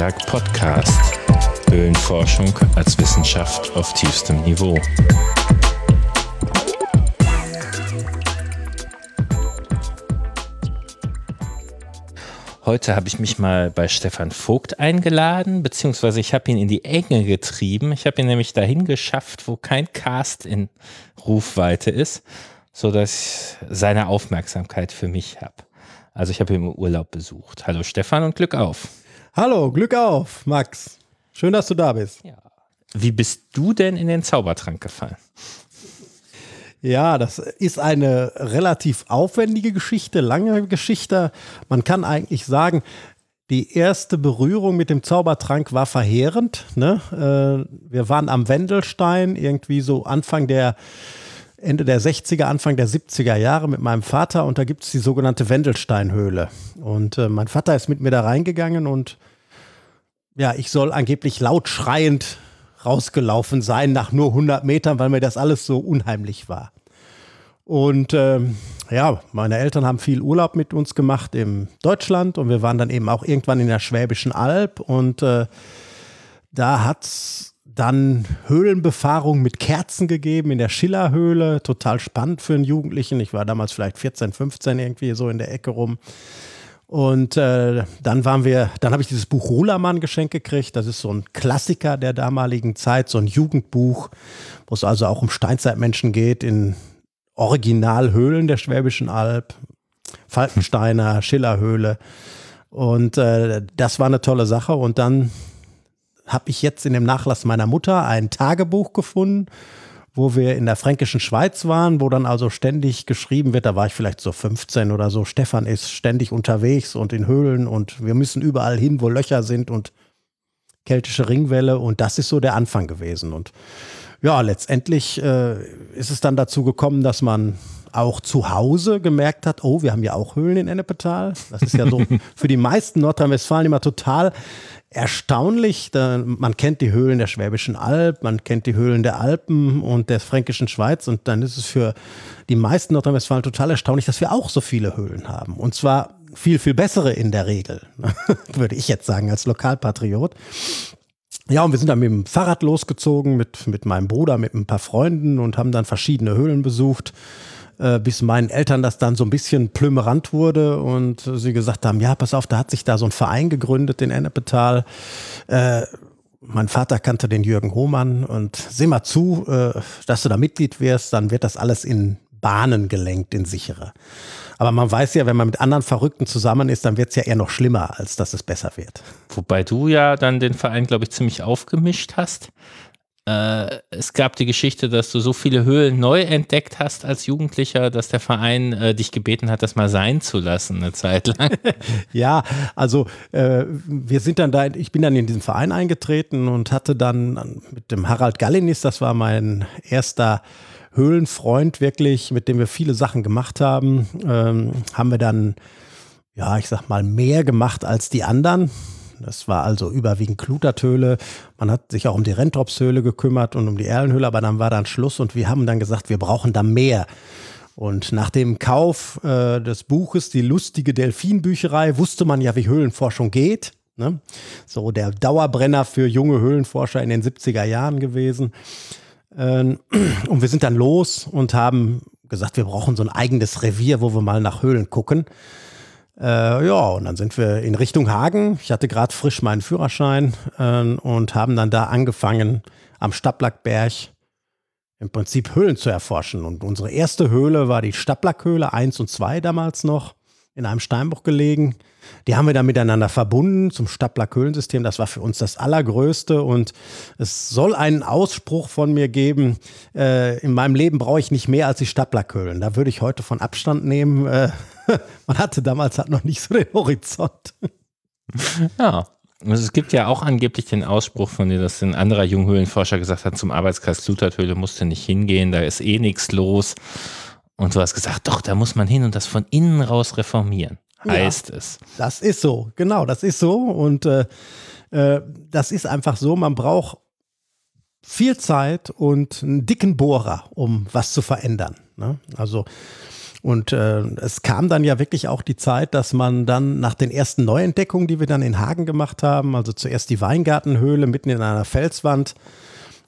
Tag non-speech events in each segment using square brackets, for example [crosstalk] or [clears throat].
Antidrag Podcast. Höhlenforschung als Wissenschaft auf tiefstem Niveau. Heute habe ich mich mal bei Stefan Vogt eingeladen, beziehungsweise ich habe ihn in die Enge getrieben. Ich habe ihn nämlich dahin geschafft, wo kein Cast in Rufweite ist, sodass ich seine Aufmerksamkeit für mich habe. Also ich habe ihn im Urlaub besucht. Hallo Stefan und Glück auf. Hallo, Glück auf, Max. Schön, dass du da bist. Ja. Wie bist du denn in den Zaubertrank gefallen? Ja, das ist eine relativ aufwendige Geschichte, lange Geschichte. Man kann eigentlich sagen, die erste Berührung mit dem Zaubertrank war verheerend. Ne? Äh, wir waren am Wendelstein, irgendwie so Anfang der Ende der 60er, Anfang der 70er Jahre mit meinem Vater und da gibt es die sogenannte Wendelsteinhöhle. Und äh, mein Vater ist mit mir da reingegangen und ja, ich soll angeblich laut schreiend rausgelaufen sein nach nur 100 Metern, weil mir das alles so unheimlich war. Und ähm, ja, meine Eltern haben viel Urlaub mit uns gemacht in Deutschland und wir waren dann eben auch irgendwann in der Schwäbischen Alb und äh, da hat es dann Höhlenbefahrung mit Kerzen gegeben in der Schillerhöhle. Total spannend für einen Jugendlichen. Ich war damals vielleicht 14, 15 irgendwie so in der Ecke rum. Und äh, dann waren wir, dann habe ich dieses Buch Rulermann geschenkt gekriegt. Das ist so ein Klassiker der damaligen Zeit, so ein Jugendbuch, wo es also auch um Steinzeitmenschen geht in Originalhöhlen der Schwäbischen Alb, Falkensteiner, Schillerhöhle. Und äh, das war eine tolle Sache. Und dann habe ich jetzt in dem Nachlass meiner Mutter ein Tagebuch gefunden, wo wir in der fränkischen Schweiz waren, wo dann also ständig geschrieben wird, da war ich vielleicht so 15 oder so, Stefan ist ständig unterwegs und in Höhlen und wir müssen überall hin, wo Löcher sind und keltische Ringwelle und das ist so der Anfang gewesen. Und ja, letztendlich äh, ist es dann dazu gekommen, dass man auch zu Hause gemerkt hat, oh, wir haben ja auch Höhlen in Ennepetal. Das ist ja so [laughs] für die meisten Nordrhein-Westfalen immer total erstaunlich. Da, man kennt die Höhlen der Schwäbischen Alb, man kennt die Höhlen der Alpen und der Fränkischen Schweiz und dann ist es für die meisten Nordrhein-Westfalen total erstaunlich, dass wir auch so viele Höhlen haben. Und zwar viel, viel bessere in der Regel, [laughs] würde ich jetzt sagen, als Lokalpatriot. Ja, und wir sind dann mit dem Fahrrad losgezogen, mit, mit meinem Bruder, mit ein paar Freunden und haben dann verschiedene Höhlen besucht äh, bis meinen Eltern das dann so ein bisschen plümerant wurde und sie gesagt haben, ja, pass auf, da hat sich da so ein Verein gegründet in Ennepetal. Äh, mein Vater kannte den Jürgen Hohmann und sieh mal zu, äh, dass du da Mitglied wirst, dann wird das alles in Bahnen gelenkt, in sichere. Aber man weiß ja, wenn man mit anderen Verrückten zusammen ist, dann wird es ja eher noch schlimmer, als dass es besser wird. Wobei du ja dann den Verein, glaube ich, ziemlich aufgemischt hast. Äh, es gab die Geschichte, dass du so viele Höhlen neu entdeckt hast als Jugendlicher, dass der Verein äh, dich gebeten hat, das mal sein zu lassen, eine Zeit lang. [laughs] ja, also äh, wir sind dann da, ich bin dann in diesen Verein eingetreten und hatte dann mit dem Harald Gallinis, das war mein erster Höhlenfreund wirklich, mit dem wir viele Sachen gemacht haben, ähm, haben wir dann, ja, ich sag mal, mehr gemacht als die anderen. Das war also überwiegend Klutertöle. Man hat sich auch um die Rentropshöhle gekümmert und um die Erlenhöhle, aber dann war dann Schluss und wir haben dann gesagt, wir brauchen da mehr. Und nach dem Kauf äh, des Buches Die lustige Delfinbücherei wusste man ja, wie Höhlenforschung geht. Ne? So der Dauerbrenner für junge Höhlenforscher in den 70er Jahren gewesen. Ähm, und wir sind dann los und haben gesagt, wir brauchen so ein eigenes Revier, wo wir mal nach Höhlen gucken. Äh, ja, und dann sind wir in Richtung Hagen. Ich hatte gerade frisch meinen Führerschein äh, und haben dann da angefangen, am Stadtlackberg im Prinzip Höhlen zu erforschen. Und unsere erste Höhle war die Stadtlackhöhle 1 und 2 damals noch in einem Steinbruch gelegen. Die haben wir dann miteinander verbunden zum Stadtlack-Höhlensystem. Das war für uns das Allergrößte. Und es soll einen Ausspruch von mir geben, äh, in meinem Leben brauche ich nicht mehr als die Stadtlackhöhlen. Da würde ich heute von Abstand nehmen. Äh, [laughs] man hatte damals halt noch nicht so den Horizont. Ja. Also es gibt ja auch angeblich den Ausspruch von dir, dass ein anderer Junghöhlenforscher gesagt hat, zum Arbeitskreis Kluterthöhle musst du nicht hingehen, da ist eh nichts los. Und du hast gesagt, doch, da muss man hin und das von innen raus reformieren, heißt ja, es. Das ist so, genau, das ist so. Und äh, äh, das ist einfach so, man braucht viel Zeit und einen dicken Bohrer, um was zu verändern. Ne? Also Und äh, es kam dann ja wirklich auch die Zeit, dass man dann nach den ersten Neuentdeckungen, die wir dann in Hagen gemacht haben, also zuerst die Weingartenhöhle mitten in einer Felswand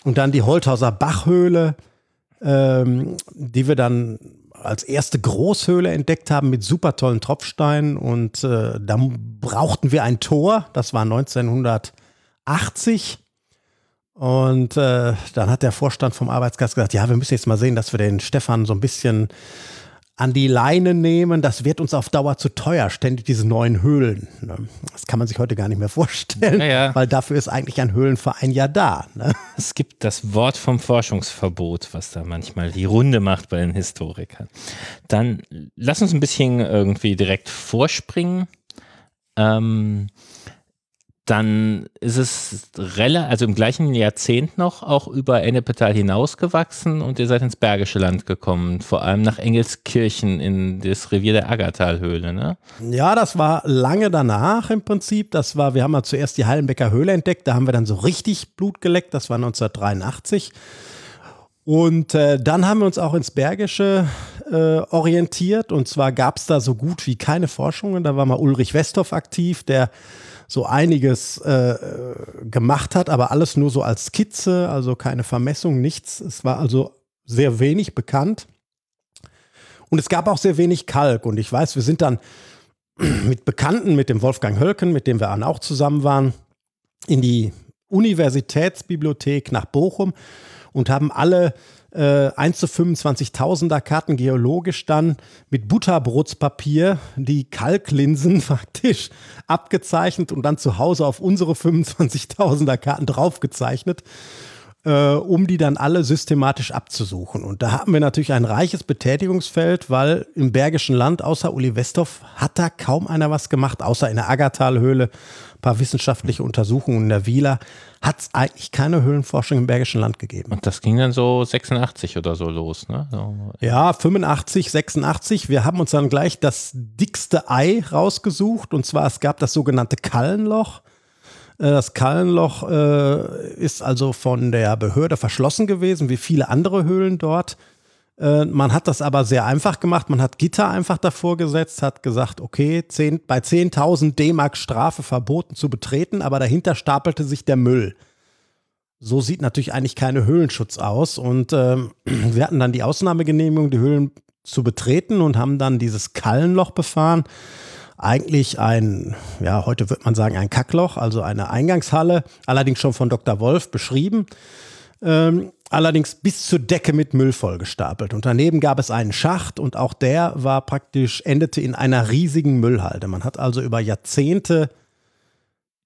und dann die Holthauser Bachhöhle, ähm, die wir dann als erste Großhöhle entdeckt haben mit super tollen Tropfsteinen. Und äh, dann brauchten wir ein Tor, das war 1980. Und äh, dann hat der Vorstand vom Arbeitskreis gesagt, ja, wir müssen jetzt mal sehen, dass wir den Stefan so ein bisschen an die Leine nehmen, das wird uns auf Dauer zu teuer, ständig diese neuen Höhlen. Ne? Das kann man sich heute gar nicht mehr vorstellen, ja, ja. weil dafür ist eigentlich ein Höhlenverein ja da. Ne? Es gibt das Wort vom Forschungsverbot, was da manchmal die Runde macht bei den Historikern. Dann lass uns ein bisschen irgendwie direkt vorspringen. Ähm, dann ist es relativ, also im gleichen Jahrzehnt noch auch über Ennepetal hinausgewachsen und ihr seid ins Bergische Land gekommen, vor allem nach Engelskirchen in das Revier der Aggertalhöhle, ne? Ja, das war lange danach im Prinzip. Das war, wir haben ja zuerst die Hallenbecker Höhle entdeckt, da haben wir dann so richtig Blut geleckt, das war 1983. Und äh, dann haben wir uns auch ins Bergische äh, orientiert und zwar gab es da so gut wie keine Forschungen. Da war mal Ulrich Westhoff aktiv, der so einiges äh, gemacht hat, aber alles nur so als Skizze, also keine Vermessung, nichts. Es war also sehr wenig bekannt. Und es gab auch sehr wenig Kalk. Und ich weiß, wir sind dann [clears throat] mit Bekannten, mit dem Wolfgang Hölken, mit dem wir auch zusammen waren, in die Universitätsbibliothek nach Bochum und haben alle äh, 1 zu 25.000er Karten geologisch dann mit Butterbrotspapier die Kalklinsen [laughs] faktisch abgezeichnet und dann zu Hause auf unsere 25.000er Karten draufgezeichnet. Äh, um die dann alle systematisch abzusuchen. Und da haben wir natürlich ein reiches Betätigungsfeld, weil im Bergischen Land außer Uli Westhoff hat da kaum einer was gemacht, außer in der Aggertalhöhle paar wissenschaftliche Untersuchungen in der Wieler, hat es eigentlich keine Höhlenforschung im Bergischen Land gegeben. Und das ging dann so 86 oder so los, ne? So. Ja, 85, 86. Wir haben uns dann gleich das dickste Ei rausgesucht. Und zwar, es gab das sogenannte Kallenloch. Äh, das Kallenloch äh, ist also von der Behörde verschlossen gewesen, wie viele andere Höhlen dort. Äh, man hat das aber sehr einfach gemacht. Man hat Gitter einfach davor gesetzt, hat gesagt, okay, 10, bei 10.000 D-Mark Strafe verboten zu betreten, aber dahinter stapelte sich der Müll. So sieht natürlich eigentlich keine Höhlenschutz aus. Und ähm, [clears throat] wir hatten dann die Ausnahmegenehmigung, die Höhlen zu betreten und haben dann dieses Kallenloch befahren. Eigentlich ein, ja, heute wird man sagen, ein Kackloch, also eine Eingangshalle, allerdings schon von Dr. Wolf beschrieben. Ähm, allerdings bis zur Decke mit Müll vollgestapelt. Und daneben gab es einen Schacht und auch der war praktisch, endete in einer riesigen Müllhalde. Man hat also über Jahrzehnte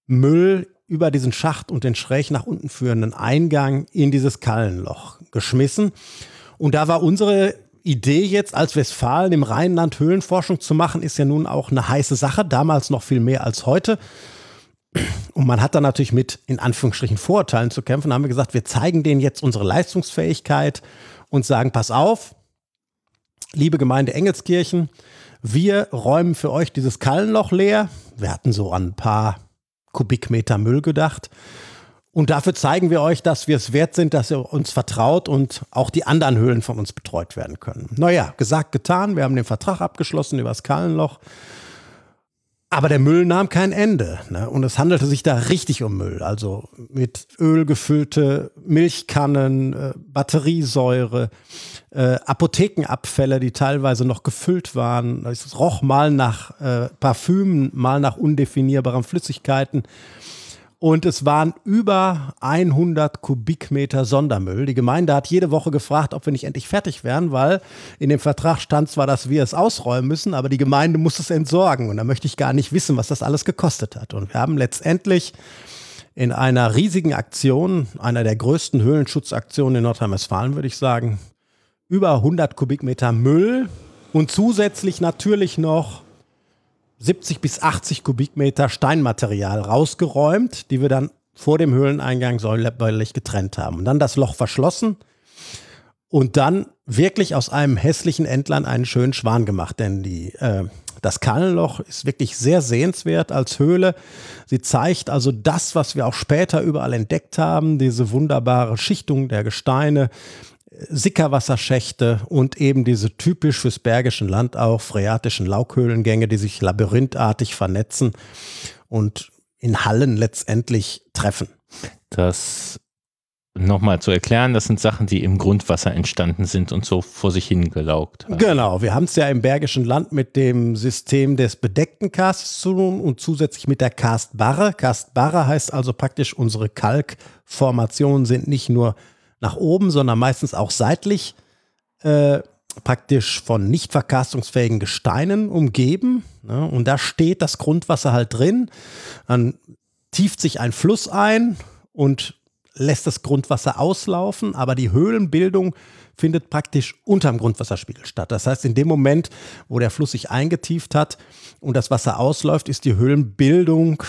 Müll über diesen Schacht und den schräg nach unten führenden Eingang in dieses Kallenloch geschmissen. Und da war unsere Idee jetzt als Westfalen im Rheinland Höhlenforschung zu machen, ist ja nun auch eine heiße Sache, damals noch viel mehr als heute. Und man hat dann natürlich mit, in Anführungsstrichen, Vorurteilen zu kämpfen. Da haben wir gesagt, wir zeigen denen jetzt unsere Leistungsfähigkeit und sagen, pass auf, liebe Gemeinde Engelskirchen, wir räumen für euch dieses Kallenloch leer. Wir hatten so an ein paar Kubikmeter Müll gedacht. Und dafür zeigen wir euch, dass wir es wert sind, dass ihr uns vertraut und auch die anderen Höhlen von uns betreut werden können. Naja, gesagt, getan. Wir haben den Vertrag abgeschlossen über das Kallenloch. Aber der Müll nahm kein Ende. Ne? Und es handelte sich da richtig um Müll. Also mit Öl gefüllte Milchkannen, äh, Batteriesäure, äh, Apothekenabfälle, die teilweise noch gefüllt waren. Es roch mal nach äh, Parfümen, mal nach undefinierbaren Flüssigkeiten. Und es waren über 100 Kubikmeter Sondermüll. Die Gemeinde hat jede Woche gefragt, ob wir nicht endlich fertig wären, weil in dem Vertrag stand zwar, dass wir es ausräumen müssen, aber die Gemeinde muss es entsorgen. Und da möchte ich gar nicht wissen, was das alles gekostet hat. Und wir haben letztendlich in einer riesigen Aktion, einer der größten Höhlenschutzaktionen in Nordrhein-Westfalen, würde ich sagen, über 100 Kubikmeter Müll und zusätzlich natürlich noch 70 bis 80 Kubikmeter Steinmaterial rausgeräumt, die wir dann vor dem Höhleneingang säuberlich getrennt haben. Und dann das Loch verschlossen und dann wirklich aus einem hässlichen Entlein einen schönen Schwan gemacht. Denn die, äh, das Kallenloch ist wirklich sehr sehenswert als Höhle. Sie zeigt also das, was wir auch später überall entdeckt haben, diese wunderbare Schichtung der Gesteine, Sickerwasserschächte und eben diese typisch fürs Bergischen Land auch phreatischen Laughöhlengänge, die sich labyrinthartig vernetzen und in Hallen letztendlich treffen. Das nochmal zu erklären, das sind Sachen, die im Grundwasser entstanden sind und so vor sich hingelaugt haben. Genau, wir haben es ja im Bergischen Land mit dem System des bedeckten Karsts zu tun und zusätzlich mit der Karstbarre. Karstbarre heißt also praktisch, unsere Kalkformationen sind nicht nur nach oben, sondern meistens auch seitlich äh, praktisch von nicht verkarstungsfähigen Gesteinen umgeben. Ne? Und da steht das Grundwasser halt drin. Dann tieft sich ein Fluss ein und lässt das Grundwasser auslaufen, aber die Höhlenbildung findet praktisch unterm Grundwasserspiegel statt. Das heißt, in dem Moment, wo der Fluss sich eingetieft hat und das Wasser ausläuft, ist die Höhlenbildung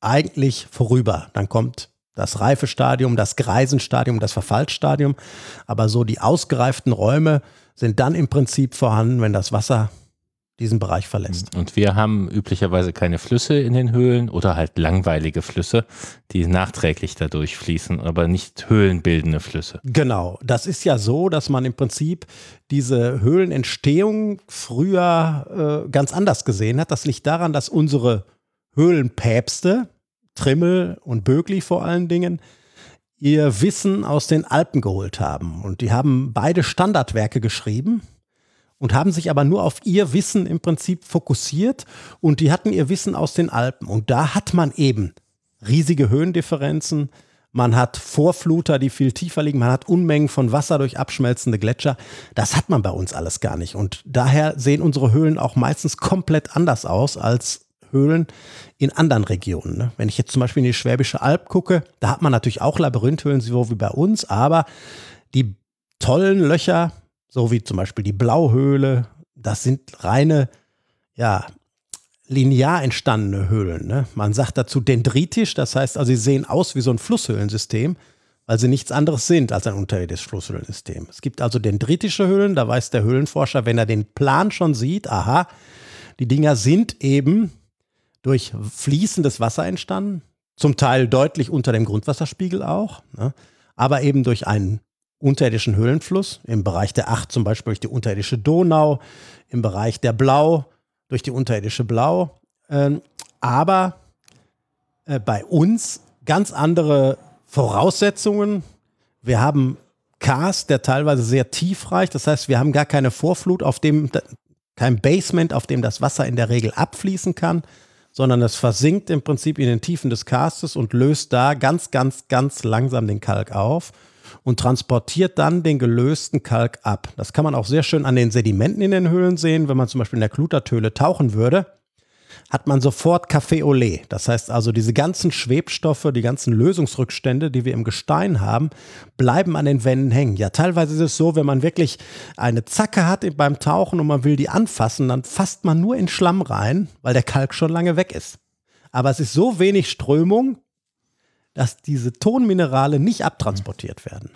eigentlich vorüber. Dann kommt das Reifestadium, das Greisenstadium, das Verfallsstadium. Aber so die ausgereiften Räume sind dann im Prinzip vorhanden, wenn das Wasser diesen Bereich verlässt. Und wir haben üblicherweise keine Flüsse in den Höhlen oder halt langweilige Flüsse, die nachträglich dadurch fließen, aber nicht höhlenbildende Flüsse. Genau, das ist ja so, dass man im Prinzip diese Höhlenentstehung früher äh, ganz anders gesehen hat. Das liegt daran, dass unsere Höhlenpäpste, Trimmel und Bögli vor allen Dingen, ihr Wissen aus den Alpen geholt haben. Und die haben beide Standardwerke geschrieben und haben sich aber nur auf ihr Wissen im Prinzip fokussiert und die hatten ihr Wissen aus den Alpen. Und da hat man eben riesige Höhendifferenzen, man hat Vorfluter, die viel tiefer liegen, man hat Unmengen von Wasser durch abschmelzende Gletscher. Das hat man bei uns alles gar nicht. Und daher sehen unsere Höhlen auch meistens komplett anders aus als Höhlen in anderen Regionen. Ne? Wenn ich jetzt zum Beispiel in die Schwäbische Alb gucke, da hat man natürlich auch Labyrinthöhlen, so wie bei uns, aber die tollen Löcher, so wie zum Beispiel die Blauhöhle. Das sind reine, ja, linear entstandene Höhlen. Ne? Man sagt dazu dendritisch, das heißt also, sie sehen aus wie so ein Flusshöhlensystem, weil sie nichts anderes sind als ein unterirdisches Flusshöhlensystem. Es gibt also dendritische Höhlen, da weiß der Höhlenforscher, wenn er den Plan schon sieht, aha, die Dinger sind eben durch fließendes Wasser entstanden, zum Teil deutlich unter dem Grundwasserspiegel auch, ne? aber eben durch einen unterirdischen Höhlenfluss, im Bereich der Acht zum Beispiel durch die unterirdische Donau, im Bereich der Blau durch die unterirdische Blau. Ähm, aber äh, bei uns ganz andere Voraussetzungen. Wir haben Karst, der teilweise sehr tief reicht. Das heißt, wir haben gar keine Vorflut, auf dem kein Basement, auf dem das Wasser in der Regel abfließen kann, sondern es versinkt im Prinzip in den Tiefen des Karstes und löst da ganz, ganz, ganz langsam den Kalk auf und transportiert dann den gelösten Kalk ab. Das kann man auch sehr schön an den Sedimenten in den Höhlen sehen. Wenn man zum Beispiel in der Klutertöhle tauchen würde, hat man sofort Café lait. Das heißt also, diese ganzen Schwebstoffe, die ganzen Lösungsrückstände, die wir im Gestein haben, bleiben an den Wänden hängen. Ja, teilweise ist es so, wenn man wirklich eine Zacke hat beim Tauchen und man will die anfassen, dann fasst man nur in Schlamm rein, weil der Kalk schon lange weg ist. Aber es ist so wenig Strömung, dass diese Tonminerale nicht abtransportiert werden.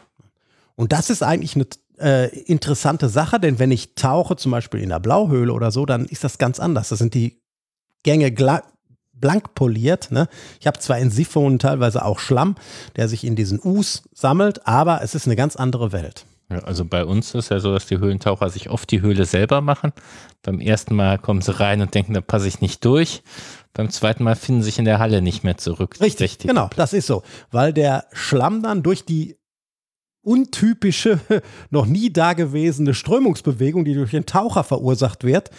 Und das ist eigentlich eine äh, interessante Sache, denn wenn ich tauche, zum Beispiel in der Blauhöhle oder so, dann ist das ganz anders. Da sind die Gänge blank poliert. Ne? Ich habe zwar in Siphonen teilweise auch Schlamm, der sich in diesen Us sammelt, aber es ist eine ganz andere Welt. Ja, also bei uns ist ja so, dass die Höhlentaucher sich oft die Höhle selber machen. Beim ersten Mal kommen sie rein und denken, da passe ich nicht durch. Beim zweiten Mal finden sie sich in der Halle nicht mehr zurück. Richtig, Richtig, genau, das ist so. Weil der Schlamm dann durch die untypische, [laughs] noch nie dagewesene Strömungsbewegung, die durch den Taucher verursacht wird,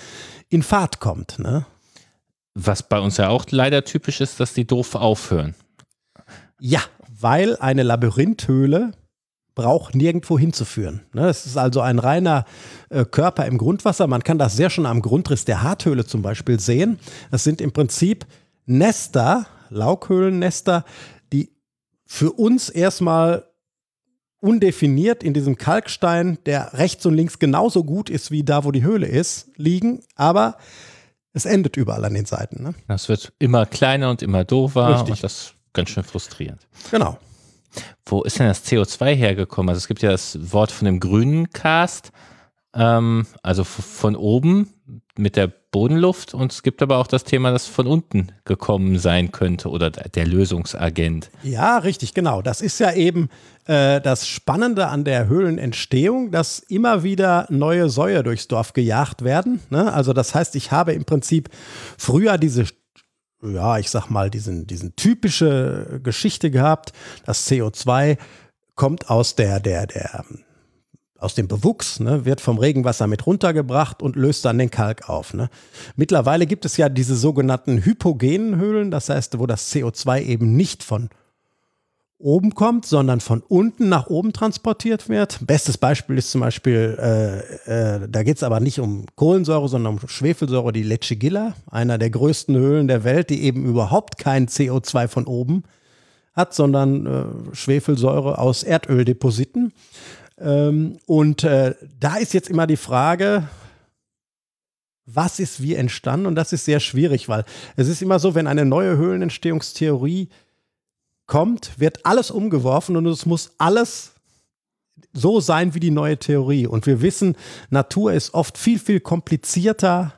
in Fahrt kommt. Ne? Was bei uns ja auch leider typisch ist, dass die doof aufhören. Ja, weil eine Labyrinthöhle braucht nirgendwo hinzuführen. Ne? Es ist also ein reiner äh, Körper im Grundwasser. Man kann das sehr schon am Grundriss der Harthöhle zum Beispiel sehen. Das sind im Prinzip Nester, Laughöhlennester, die für uns erstmal undefiniert in diesem Kalkstein, der rechts und links genauso gut ist wie da, wo die Höhle ist, liegen, aber es endet überall an den Seiten. Ne? Das wird immer kleiner und immer doofer Richtig. und das ist ganz schön frustrierend. Genau. Wo ist denn das CO2 hergekommen? Also es gibt ja das Wort von dem grünen Cast, ähm, also von oben mit der Bodenluft und es gibt aber auch das Thema, das von unten gekommen sein könnte oder der Lösungsagent. Ja, richtig, genau. Das ist ja eben äh, das Spannende an der Höhlenentstehung, dass immer wieder neue Säue durchs Dorf gejagt werden. Ne? Also das heißt, ich habe im Prinzip früher diese ja, ich sag mal, diesen, diesen typische Geschichte gehabt. Das CO2 kommt aus der, der, der aus dem Bewuchs, ne, wird vom Regenwasser mit runtergebracht und löst dann den Kalk auf. Ne. Mittlerweile gibt es ja diese sogenannten hypogenen Höhlen, das heißt, wo das CO2 eben nicht von oben kommt, sondern von unten nach oben transportiert wird. Bestes Beispiel ist zum Beispiel, äh, äh, da geht es aber nicht um Kohlensäure, sondern um Schwefelsäure, die Lechigilla, einer der größten Höhlen der Welt, die eben überhaupt kein CO2 von oben hat, sondern äh, Schwefelsäure aus Erdöldepositen. Ähm, und äh, da ist jetzt immer die Frage, was ist wie entstanden? Und das ist sehr schwierig, weil es ist immer so, wenn eine neue Höhlenentstehungstheorie kommt, wird alles umgeworfen und es muss alles so sein wie die neue Theorie. Und wir wissen, Natur ist oft viel, viel komplizierter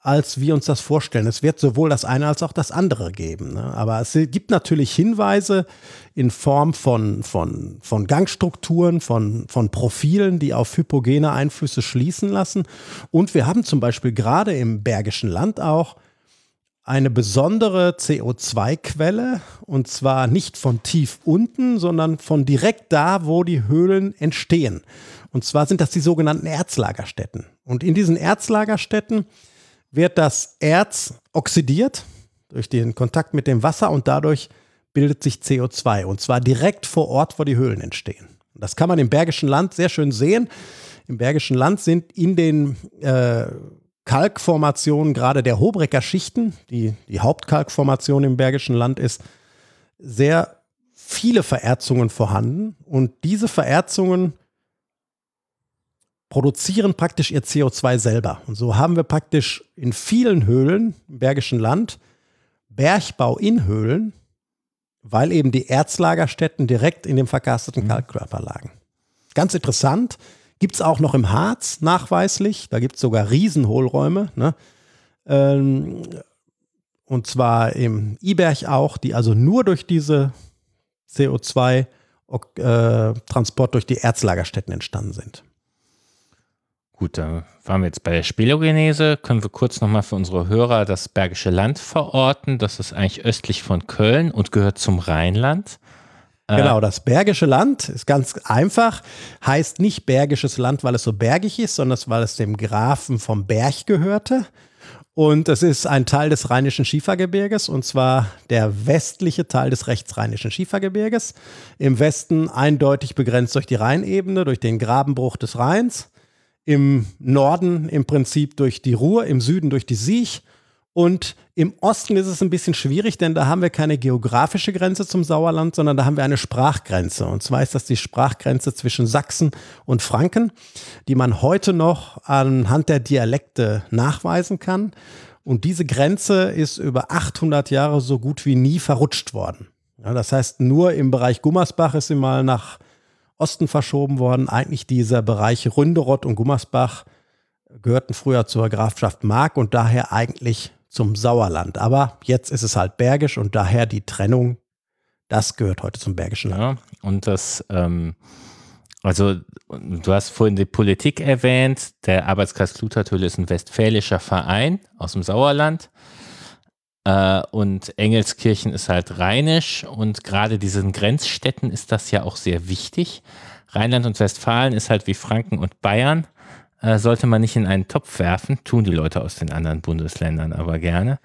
als wir uns das vorstellen. Es wird sowohl das eine als auch das andere geben. Ne? Aber es gibt natürlich Hinweise in Form von, von, von Gangstrukturen, von, von Profilen, die auf hypogene Einflüsse schließen lassen. Und wir haben zum Beispiel gerade im Bergischen Land auch eine besondere CO2-Quelle und zwar nicht von tief unten, sondern von direkt da, wo die Höhlen entstehen. Und zwar sind das die sogenannten Erzlagerstätten. Und in diesen Erzlagerstätten wird das Erz oxidiert durch den Kontakt mit dem Wasser und dadurch bildet sich CO2 und zwar direkt vor Ort, wo die Höhlen entstehen. Das kann man im Bergischen Land sehr schön sehen. Im Bergischen Land sind in den äh, Kalkformationen gerade der Hobrecker Schichten, die die Hauptkalkformation im Bergischen Land ist, sehr viele Vererzungen vorhanden und diese Vererzungen produzieren praktisch ihr CO2 selber. Und so haben wir praktisch in vielen Höhlen im Bergischen Land Bergbau in Höhlen, weil eben die Erzlagerstätten direkt in dem verkarsteten mhm. Kalkkörper lagen. Ganz interessant, gibt es auch noch im Harz nachweislich, da gibt es sogar Riesenhohlräume. Ne? Ähm, und zwar im Iberg auch, die also nur durch diese CO2-Transport äh, durch die Erzlagerstätten entstanden sind. Gut, da waren wir jetzt bei der Spelogenese. Können wir kurz nochmal für unsere Hörer das Bergische Land verorten? Das ist eigentlich östlich von Köln und gehört zum Rheinland. Äh, genau, das Bergische Land ist ganz einfach, heißt nicht Bergisches Land, weil es so bergig ist, sondern weil es dem Grafen vom Berg gehörte. Und es ist ein Teil des Rheinischen Schiefergebirges, und zwar der westliche Teil des rechtsrheinischen Schiefergebirges. Im Westen eindeutig begrenzt durch die Rheinebene, durch den Grabenbruch des Rheins im Norden im Prinzip durch die Ruhr, im Süden durch die Siech. Und im Osten ist es ein bisschen schwierig, denn da haben wir keine geografische Grenze zum Sauerland, sondern da haben wir eine Sprachgrenze. Und zwar ist das die Sprachgrenze zwischen Sachsen und Franken, die man heute noch anhand der Dialekte nachweisen kann. Und diese Grenze ist über 800 Jahre so gut wie nie verrutscht worden. Ja, das heißt, nur im Bereich Gummersbach ist sie mal nach Osten verschoben worden. Eigentlich dieser Bereich Ründerott und Gummersbach gehörten früher zur Grafschaft Mark und daher eigentlich zum Sauerland. Aber jetzt ist es halt bergisch und daher die Trennung, das gehört heute zum Bergischen Land. Ja, und das, ähm, also du hast vorhin die Politik erwähnt, der Arbeitskreis Kluttertöle ist ein westfälischer Verein aus dem Sauerland. Äh, und Engelskirchen ist halt rheinisch und gerade diesen Grenzstädten ist das ja auch sehr wichtig. Rheinland und Westfalen ist halt wie Franken und Bayern. Äh, sollte man nicht in einen Topf werfen, tun die Leute aus den anderen Bundesländern aber gerne.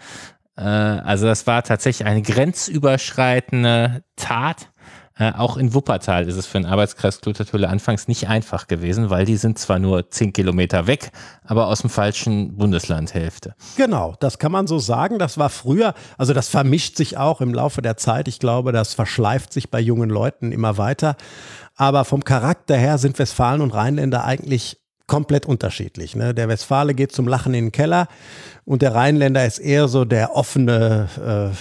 Äh, also das war tatsächlich eine grenzüberschreitende Tat äh, auch in Wuppertal ist es für den Arbeitskreis Kluttertöle anfangs nicht einfach gewesen, weil die sind zwar nur zehn Kilometer weg, aber aus dem falschen Bundeslandhälfte. Genau, das kann man so sagen. Das war früher, also das vermischt sich auch im Laufe der Zeit. Ich glaube, das verschleift sich bei jungen Leuten immer weiter. Aber vom Charakter her sind Westfalen und Rheinländer eigentlich komplett unterschiedlich. Ne? Der Westfale geht zum Lachen in den Keller und der Rheinländer ist eher so der offene, äh,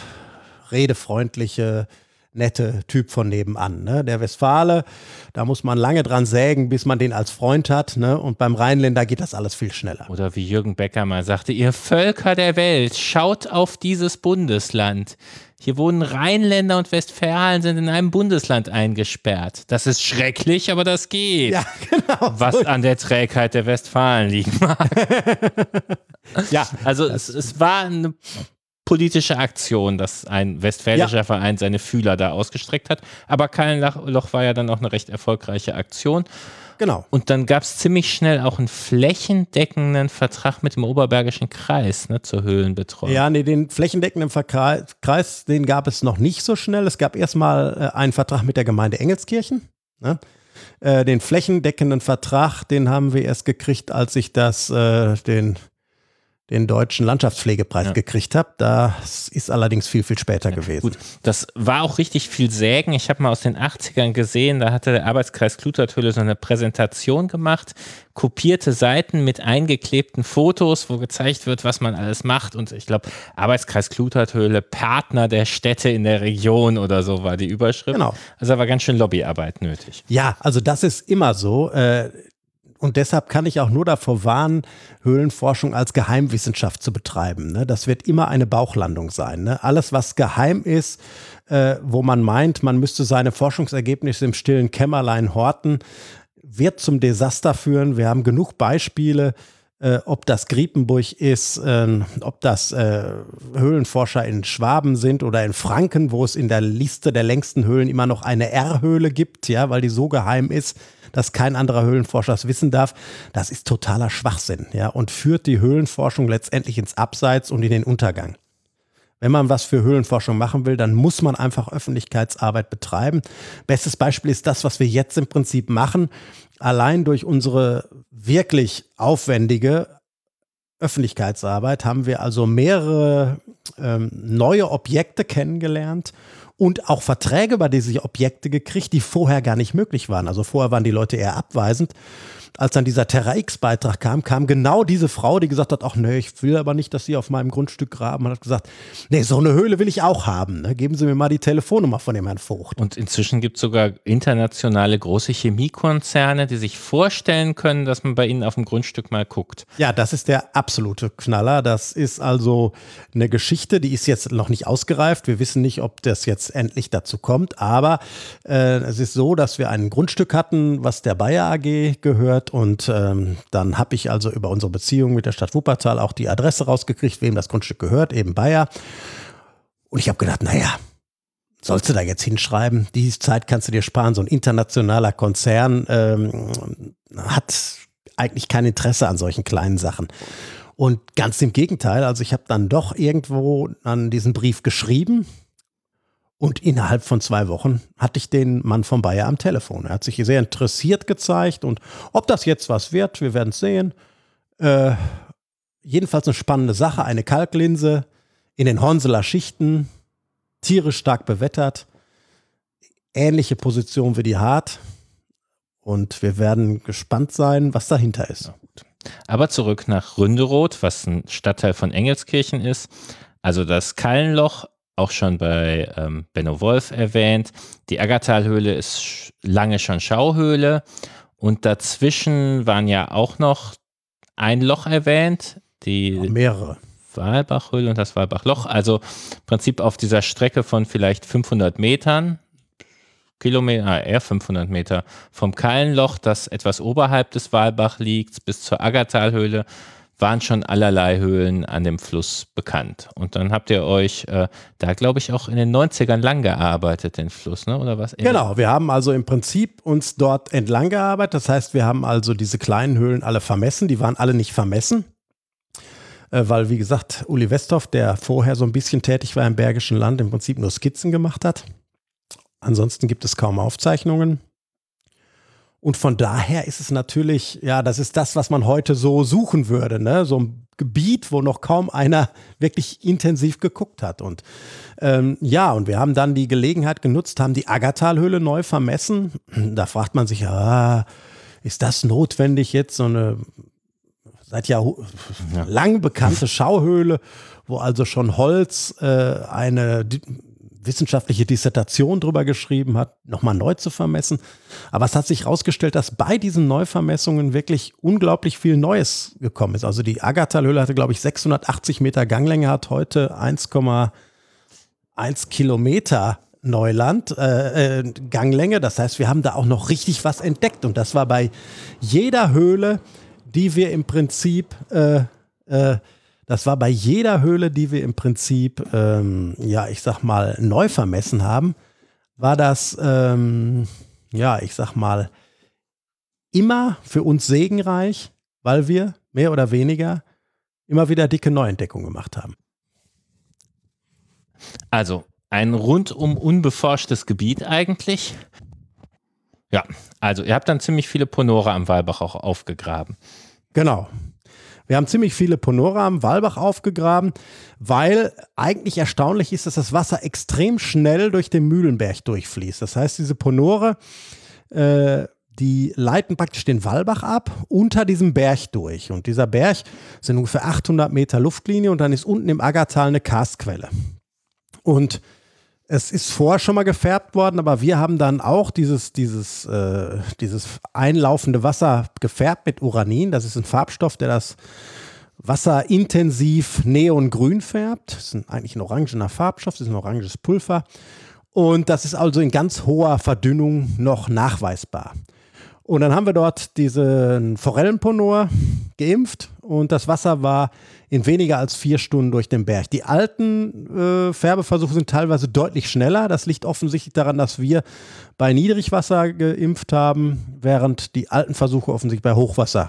redefreundliche, nette Typ von nebenan. Ne? Der Westfale, da muss man lange dran sägen, bis man den als Freund hat. Ne? Und beim Rheinländer geht das alles viel schneller. Oder wie Jürgen Becker mal sagte, ihr Völker der Welt, schaut auf dieses Bundesland. Hier wohnen Rheinländer und Westfalen sind in einem Bundesland eingesperrt. Das ist schrecklich, aber das geht. Ja, [laughs] genau. Was an der Trägheit der Westfalen mag. [laughs] ja, also es, es war eine politische Aktion, dass ein westfälischer ja. Verein seine Fühler da ausgestreckt hat. Aber Kallenloch war ja dann auch eine recht erfolgreiche Aktion. Genau. Und dann gab es ziemlich schnell auch einen flächendeckenden Vertrag mit dem Oberbergischen Kreis ne, zur Höhlenbetreuung. Ja, nee, den flächendeckenden Kreis, den gab es noch nicht so schnell. Es gab erstmal äh, einen Vertrag mit der Gemeinde Engelskirchen. Ne? Äh, den flächendeckenden Vertrag, den haben wir erst gekriegt, als ich das, äh, den den deutschen Landschaftspflegepreis ja. gekriegt habe. Das ist allerdings viel, viel später ja, gewesen. Gut, das war auch richtig viel Sägen. Ich habe mal aus den 80ern gesehen, da hatte der Arbeitskreis Klutertöle so eine Präsentation gemacht, kopierte Seiten mit eingeklebten Fotos, wo gezeigt wird, was man alles macht. Und ich glaube, Arbeitskreis Klutertöle, Partner der Städte in der Region oder so war die Überschrift. Genau. Also da war ganz schön Lobbyarbeit nötig. Ja, also das ist immer so. Äh, und deshalb kann ich auch nur davor warnen, Höhlenforschung als Geheimwissenschaft zu betreiben. Ne? Das wird immer eine Bauchlandung sein. Ne? Alles, was geheim ist, äh, wo man meint, man müsste seine Forschungsergebnisse im stillen Kämmerlein horten, wird zum Desaster führen. Wir haben genug Beispiele, äh, ob das Griepenburg ist, äh, ob das äh, Höhlenforscher in Schwaben sind oder in Franken, wo es in der Liste der längsten Höhlen immer noch eine R-Höhle gibt, ja, weil die so geheim ist dass kein anderer Höhlenforscher wissen darf. Das ist totaler Schwachsinn, ja, und führt die Höhlenforschung letztendlich ins Abseits und in den Untergang. Wenn man was für Höhlenforschung machen will, dann muss man einfach Öffentlichkeitsarbeit betreiben. Bestes Beispiel ist das, was wir jetzt im Prinzip machen. Allein durch unsere wirklich aufwendige Öffentlichkeitsarbeit haben wir also mehrere ähm, neue Objekte kennengelernt und auch Verträge über diese Objekte gekriegt, die vorher gar nicht möglich waren. Also vorher waren die Leute eher abweisend als dann dieser Terra X-Beitrag kam, kam genau diese Frau, die gesagt hat, ach nee, ich will aber nicht, dass Sie auf meinem Grundstück graben. Und hat gesagt, nee, so eine Höhle will ich auch haben. Ne? Geben Sie mir mal die Telefonnummer von dem Herrn Vogt. Und inzwischen gibt es sogar internationale große Chemiekonzerne, die sich vorstellen können, dass man bei ihnen auf dem Grundstück mal guckt. Ja, das ist der absolute Knaller. Das ist also eine Geschichte, die ist jetzt noch nicht ausgereift. Wir wissen nicht, ob das jetzt endlich dazu kommt. Aber äh, es ist so, dass wir ein Grundstück hatten, was der Bayer AG gehört und ähm, dann habe ich also über unsere Beziehung mit der Stadt Wuppertal auch die Adresse rausgekriegt, wem das Grundstück gehört, eben Bayer. Und ich habe gedacht, naja, sollst du da jetzt hinschreiben? Die Zeit kannst du dir sparen. So ein internationaler Konzern ähm, hat eigentlich kein Interesse an solchen kleinen Sachen. Und ganz im Gegenteil, also ich habe dann doch irgendwo an diesen Brief geschrieben, und innerhalb von zwei Wochen hatte ich den Mann von Bayer am Telefon. Er hat sich sehr interessiert gezeigt und ob das jetzt was wird, wir werden es sehen. Äh, jedenfalls eine spannende Sache, eine Kalklinse in den Hornseler Schichten, tierisch stark bewettert, ähnliche Position wie die Hart. Und wir werden gespannt sein, was dahinter ist. Aber zurück nach Ründeroth, was ein Stadtteil von Engelskirchen ist. Also das Kallenloch auch schon bei ähm, Benno Wolf erwähnt. Die Aggertalhöhle ist lange schon Schauhöhle und dazwischen waren ja auch noch ein Loch erwähnt, die mehrere. Walbachhöhle und das Walbachloch. Also im Prinzip auf dieser Strecke von vielleicht 500 Metern, Kilometer, ah, eher 500 Meter vom Kallenloch, das etwas oberhalb des Walbach liegt, bis zur Aggertalhöhle waren schon allerlei Höhlen an dem Fluss bekannt. Und dann habt ihr euch äh, da, glaube ich, auch in den 90ern lang gearbeitet, den Fluss, ne? oder was? Genau, wir haben also im Prinzip uns dort entlang gearbeitet. Das heißt, wir haben also diese kleinen Höhlen alle vermessen. Die waren alle nicht vermessen. Äh, weil, wie gesagt, Uli Westhoff, der vorher so ein bisschen tätig war im Bergischen Land, im Prinzip nur Skizzen gemacht hat. Ansonsten gibt es kaum Aufzeichnungen. Und von daher ist es natürlich, ja, das ist das, was man heute so suchen würde, ne? So ein Gebiet, wo noch kaum einer wirklich intensiv geguckt hat. Und ähm, ja, und wir haben dann die Gelegenheit genutzt, haben die Aggertalhöhle neu vermessen. Da fragt man sich, ah, ist das notwendig jetzt so eine seit Jahr lang bekannte Schauhöhle, wo also schon Holz äh, eine wissenschaftliche Dissertation drüber geschrieben hat, nochmal neu zu vermessen. Aber es hat sich herausgestellt, dass bei diesen Neuvermessungen wirklich unglaublich viel Neues gekommen ist. Also die Agatha-Höhle hatte, glaube ich, 680 Meter Ganglänge, hat heute 1,1 Kilometer Neuland, äh, äh, Ganglänge. Das heißt, wir haben da auch noch richtig was entdeckt. Und das war bei jeder Höhle, die wir im Prinzip äh, äh, das war bei jeder Höhle, die wir im Prinzip, ähm, ja, ich sag mal, neu vermessen haben, war das, ähm, ja, ich sag mal, immer für uns segenreich, weil wir mehr oder weniger immer wieder dicke Neuentdeckungen gemacht haben. Also ein rundum unbeforschtes Gebiet eigentlich. Ja, also ihr habt dann ziemlich viele Ponore am Walbach auch aufgegraben. Genau. Wir haben ziemlich viele Ponora am Walbach aufgegraben, weil eigentlich erstaunlich ist, dass das Wasser extrem schnell durch den Mühlenberg durchfließt. Das heißt, diese Ponore, äh, die leiten praktisch den Walbach ab unter diesem Berg durch. Und dieser Berg sind ungefähr 800 Meter Luftlinie und dann ist unten im Aggertal eine Karstquelle. Und es ist vorher schon mal gefärbt worden, aber wir haben dann auch dieses, dieses, äh, dieses einlaufende Wasser gefärbt mit Uranin. Das ist ein Farbstoff, der das Wasser intensiv neongrün färbt. Das ist eigentlich ein orangener Farbstoff, das ist ein oranges Pulver. Und das ist also in ganz hoher Verdünnung noch nachweisbar. Und dann haben wir dort diesen Forellenponor geimpft und das Wasser war in weniger als vier Stunden durch den Berg. Die alten äh, Färbeversuche sind teilweise deutlich schneller. Das liegt offensichtlich daran, dass wir bei Niedrigwasser geimpft haben, während die alten Versuche offensichtlich bei Hochwasser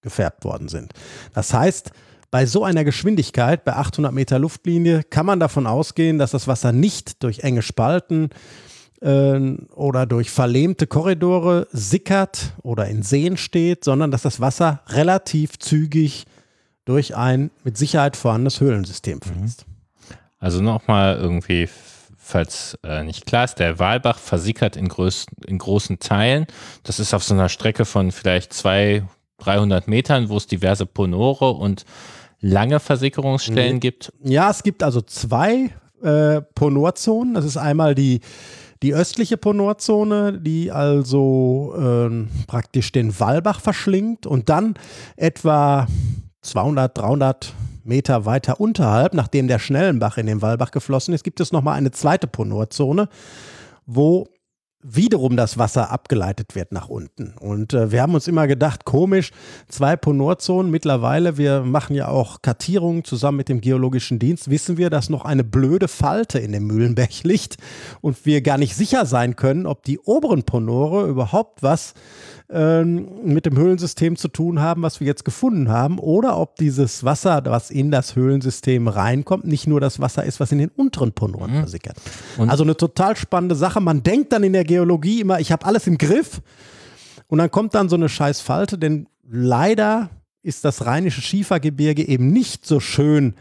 gefärbt worden sind. Das heißt, bei so einer Geschwindigkeit, bei 800 Meter Luftlinie, kann man davon ausgehen, dass das Wasser nicht durch enge Spalten oder durch verlähmte Korridore sickert oder in Seen steht, sondern dass das Wasser relativ zügig durch ein mit Sicherheit vorhandenes Höhlensystem fließt. Also nochmal irgendwie, falls äh, nicht klar ist, der Walbach versickert in, größ in großen Teilen. Das ist auf so einer Strecke von vielleicht 200, 300 Metern, wo es diverse Ponore und lange Versickerungsstellen mhm. gibt. Ja, es gibt also zwei äh, Ponorzonen. Das ist einmal die die östliche Ponorzone, die also äh, praktisch den Walbach verschlingt und dann etwa 200, 300 Meter weiter unterhalb, nachdem der Schnellenbach in den Walbach geflossen ist, gibt es nochmal eine zweite Ponorzone, wo wiederum das Wasser abgeleitet wird nach unten. Und äh, wir haben uns immer gedacht, komisch, zwei Ponorzonen. Mittlerweile, wir machen ja auch Kartierungen zusammen mit dem Geologischen Dienst, wissen wir, dass noch eine blöde Falte in dem Mühlenberg liegt und wir gar nicht sicher sein können, ob die oberen Ponore überhaupt was mit dem Höhlensystem zu tun haben, was wir jetzt gefunden haben, oder ob dieses Wasser, was in das Höhlensystem reinkommt, nicht nur das Wasser ist, was in den unteren Ponoren mhm. versickert. Und also eine total spannende Sache. Man denkt dann in der Geologie immer, ich habe alles im Griff. Und dann kommt dann so eine scheiß Falte, denn leider ist das rheinische Schiefergebirge eben nicht so schön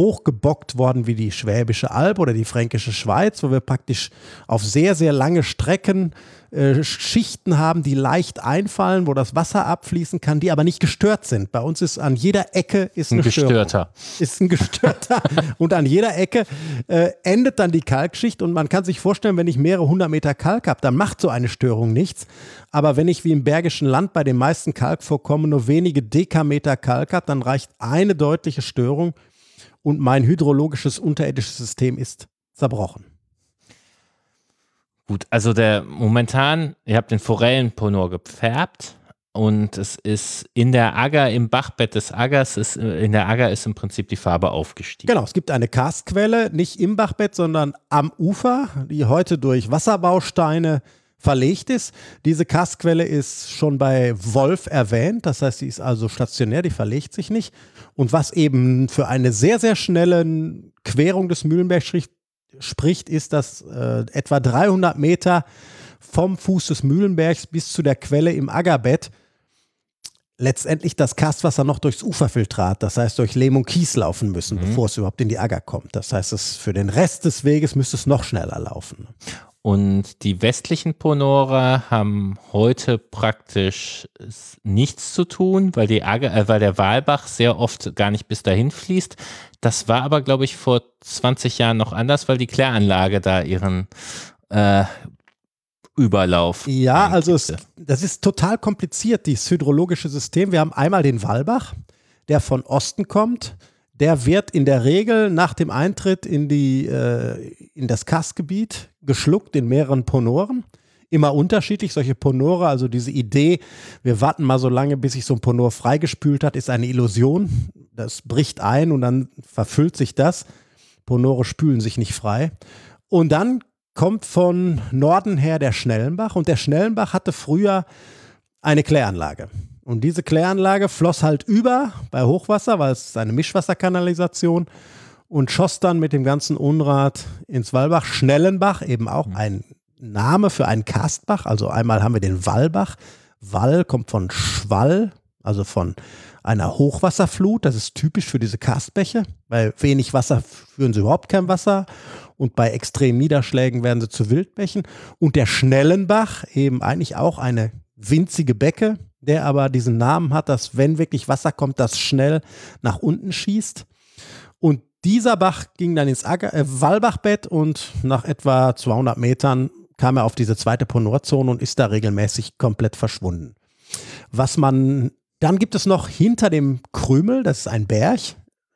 hochgebockt worden wie die Schwäbische Alb oder die Fränkische Schweiz, wo wir praktisch auf sehr, sehr lange Strecken äh, Schichten haben, die leicht einfallen, wo das Wasser abfließen kann, die aber nicht gestört sind. Bei uns ist an jeder Ecke ist ein gestörter. Ist ein gestörter. [laughs] und an jeder Ecke äh, endet dann die Kalkschicht und man kann sich vorstellen, wenn ich mehrere hundert Meter Kalk habe, dann macht so eine Störung nichts. Aber wenn ich wie im Bergischen Land bei den meisten Kalkvorkommen nur wenige Dekameter Kalk habe, dann reicht eine deutliche Störung und mein hydrologisches unterirdisches System ist zerbrochen. Gut, also der momentan, ihr habt den Forellenponor gepfärbt und es ist in der Agger, im Bachbett des Aggers, ist, in der Agger ist im Prinzip die Farbe aufgestiegen. Genau, es gibt eine Karstquelle, nicht im Bachbett, sondern am Ufer, die heute durch Wasserbausteine verlegt ist. Diese Karstquelle ist schon bei Wolf erwähnt, das heißt, sie ist also stationär, die verlegt sich nicht. Und was eben für eine sehr, sehr schnelle Querung des Mühlenberg spricht, ist, dass äh, etwa 300 Meter vom Fuß des Mühlenbergs bis zu der Quelle im Aggerbett letztendlich das Karstwasser noch durchs Uferfiltrat, das heißt durch Lehm und Kies laufen müssen, mhm. bevor es überhaupt in die Agger kommt. Das heißt, es für den Rest des Weges müsste es noch schneller laufen. Und die westlichen Ponora haben heute praktisch nichts zu tun, weil, die Agger, äh, weil der Walbach sehr oft gar nicht bis dahin fließt. Das war aber, glaube ich, vor 20 Jahren noch anders, weil die Kläranlage da ihren äh, Überlauf. Ja, also es, das ist total kompliziert, dieses hydrologische System. Wir haben einmal den Walbach, der von Osten kommt. Der wird in der Regel nach dem Eintritt in, die, äh, in das Kastgebiet geschluckt in mehreren Ponoren. Immer unterschiedlich, solche Ponore, also diese Idee, wir warten mal so lange, bis sich so ein Ponor freigespült hat, ist eine Illusion. Das bricht ein und dann verfüllt sich das. Ponore spülen sich nicht frei. Und dann kommt von Norden her der Schnellenbach und der Schnellenbach hatte früher eine Kläranlage. Und diese Kläranlage floss halt über bei Hochwasser, weil es ist eine Mischwasserkanalisation und schoss dann mit dem ganzen Unrat ins Walbach. Schnellenbach, eben auch mhm. ein Name für einen Karstbach. Also einmal haben wir den Wallbach. Wall kommt von Schwall, also von einer Hochwasserflut. Das ist typisch für diese Karstbäche. Bei wenig Wasser führen sie überhaupt kein Wasser und bei extremen Niederschlägen werden sie zu Wildbächen. Und der Schnellenbach, eben eigentlich auch eine winzige Becke, der aber diesen Namen hat, dass wenn wirklich Wasser kommt, das schnell nach unten schießt. Und dieser Bach ging dann ins Ager, äh, Wallbachbett und nach etwa 200 Metern kam er auf diese zweite Ponorzone und ist da regelmäßig komplett verschwunden. Was man, dann gibt es noch hinter dem Krümel, das ist ein Berg,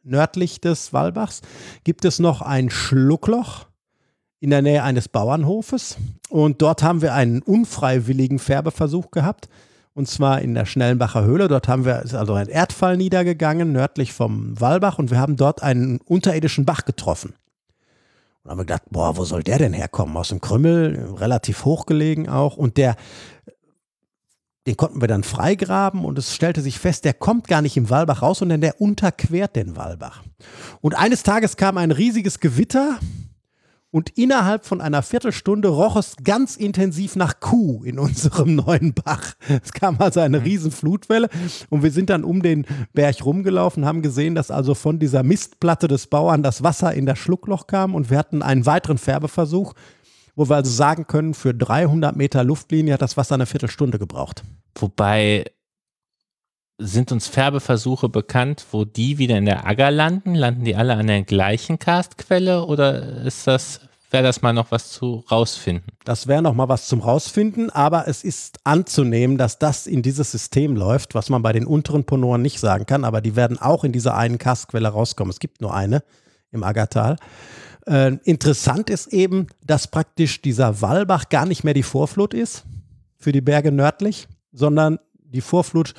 nördlich des Wallbachs, gibt es noch ein Schluckloch in der Nähe eines Bauernhofes. Und dort haben wir einen unfreiwilligen Färbeversuch gehabt. Und zwar in der Schnellenbacher Höhle. Dort haben wir, ist also ein Erdfall niedergegangen, nördlich vom Wallbach. Und wir haben dort einen unterirdischen Bach getroffen. Und haben wir gedacht, boah, wo soll der denn herkommen? Aus dem Krümmel, relativ hochgelegen auch. Und der den konnten wir dann freigraben und es stellte sich fest, der kommt gar nicht im Walbach raus, sondern der unterquert den Walbach. Und eines Tages kam ein riesiges Gewitter und innerhalb von einer Viertelstunde roch es ganz intensiv nach Kuh in unserem [laughs] neuen Bach. Es kam also eine mhm. riesen Flutwelle und wir sind dann um den Berg rumgelaufen, haben gesehen, dass also von dieser Mistplatte des Bauern das Wasser in das Schluckloch kam und wir hatten einen weiteren Färbeversuch wo wir also sagen können, für 300 Meter Luftlinie hat das Wasser eine Viertelstunde gebraucht. Wobei sind uns Färbeversuche bekannt, wo die wieder in der Agger landen? Landen die alle an der gleichen Karstquelle oder ist das wäre das mal noch was zu rausfinden. Das wäre noch mal was zum rausfinden, aber es ist anzunehmen, dass das in dieses System läuft, was man bei den unteren Ponoren nicht sagen kann, aber die werden auch in dieser einen Karstquelle rauskommen. Es gibt nur eine im Aggertal. Äh, interessant ist eben, dass praktisch dieser Wallbach gar nicht mehr die Vorflut ist für die Berge nördlich, sondern die Vorflut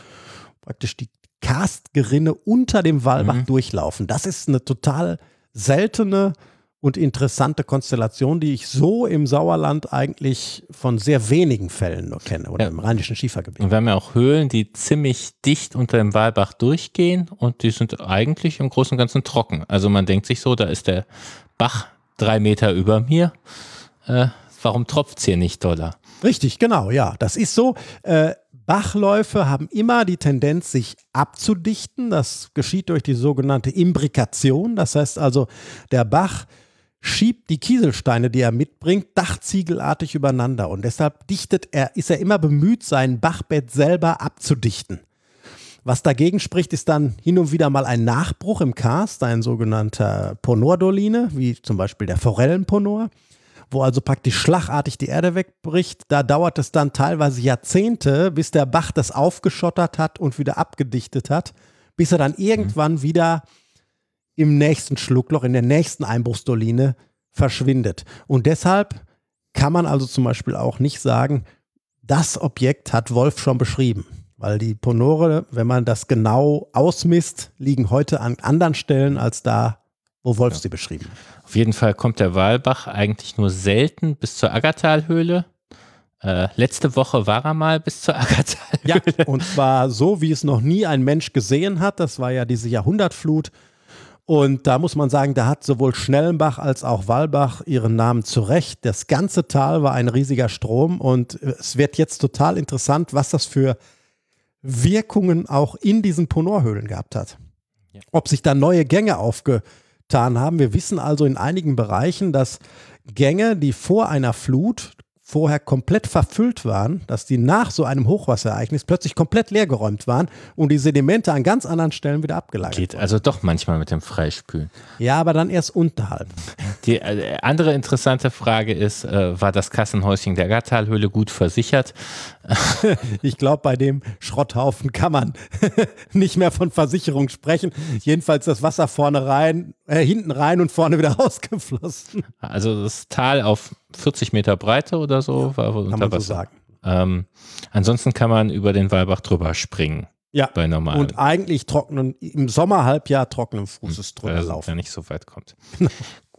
praktisch die Karstgerinne unter dem Wallbach mhm. durchlaufen. Das ist eine total seltene und interessante Konstellation, die ich so im Sauerland eigentlich von sehr wenigen Fällen nur kenne oder ja. im rheinischen Schiefergebiet. Und wir haben ja auch Höhlen, die ziemlich dicht unter dem Walbach durchgehen und die sind eigentlich im Großen und Ganzen trocken. Also man denkt sich so, da ist der Bach drei Meter über mir. Äh, warum tropft es hier nicht doller? Richtig, genau, ja. Das ist so. Äh, Bachläufe haben immer die Tendenz, sich abzudichten. Das geschieht durch die sogenannte Imbrikation. Das heißt also, der Bach schiebt die Kieselsteine, die er mitbringt, dachziegelartig übereinander. Und deshalb dichtet er, ist er immer bemüht, sein Bachbett selber abzudichten. Was dagegen spricht, ist dann hin und wieder mal ein Nachbruch im Karst, ein sogenannter Ponordoline, wie zum Beispiel der Forellenponor, wo also praktisch schlagartig die Erde wegbricht. Da dauert es dann teilweise Jahrzehnte, bis der Bach das aufgeschottert hat und wieder abgedichtet hat, bis er dann mhm. irgendwann wieder im nächsten Schluckloch, in der nächsten Einbruchsdoline verschwindet. Und deshalb kann man also zum Beispiel auch nicht sagen, das Objekt hat Wolf schon beschrieben. Weil die Ponore, wenn man das genau ausmisst, liegen heute an anderen Stellen als da, wo Wolf ja. sie beschrieben hat. Auf jeden Fall kommt der Walbach eigentlich nur selten bis zur Aggertalhöhle. Äh, letzte Woche war er mal bis zur [laughs] Aggertalhöhle. Ja, und zwar so, wie es noch nie ein Mensch gesehen hat. Das war ja diese Jahrhundertflut. Und da muss man sagen, da hat sowohl Schnellenbach als auch Walbach ihren Namen zurecht. Das ganze Tal war ein riesiger Strom und es wird jetzt total interessant, was das für Wirkungen auch in diesen Ponorhöhlen gehabt hat. Ja. Ob sich da neue Gänge aufgetan getan haben. Wir wissen also in einigen Bereichen, dass Gänge, die vor einer Flut vorher komplett verfüllt waren, dass die nach so einem Hochwasserereignis plötzlich komplett leergeräumt waren und die Sedimente an ganz anderen Stellen wieder abgelagert Geht also doch manchmal mit dem Freispülen. Ja, aber dann erst unterhalb. Die äh, andere interessante Frage ist, äh, war das Kassenhäuschen der Gattalhöhle gut versichert? [laughs] ich glaube, bei dem Schrotthaufen kann man [laughs] nicht mehr von Versicherung sprechen. Jedenfalls das Wasser vorne rein, äh, hinten rein und vorne wieder [laughs] rausgeflossen. Also das Tal auf 40 Meter Breite oder so ja, war kann unter man Wasser. So sagen. Ähm, ansonsten kann man über den Walbach drüber springen. Ja. Bei normalen. Und eigentlich trockenen, im Sommerhalbjahr trockenen Fußes hm, drüber laufen. Ja, nicht so weit kommt.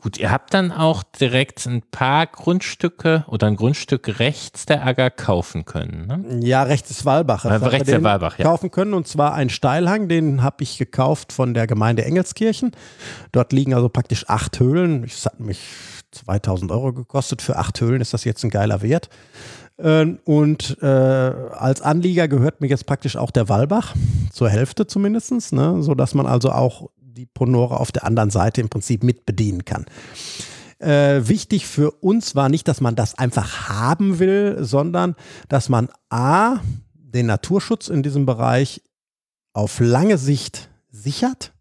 Gut, ihr habt dann auch direkt ein paar Grundstücke oder ein Grundstück rechts der Agger kaufen können. Ne? Ja, rechts des Walbaches. Äh, rechts der Walbach, ja. Kaufen können und zwar ein Steilhang, den habe ich gekauft von der Gemeinde Engelskirchen. Dort liegen also praktisch acht Höhlen. Es hat mich 2000 Euro gekostet. Für acht Höhlen ist das jetzt ein geiler Wert. Ähm, und äh, als Anlieger gehört mir jetzt praktisch auch der Walbach, zur Hälfte zumindest, ne? sodass man also auch die Ponore auf der anderen Seite im Prinzip mit bedienen kann. Äh, wichtig für uns war nicht, dass man das einfach haben will, sondern dass man A, den Naturschutz in diesem Bereich auf lange Sicht sichert.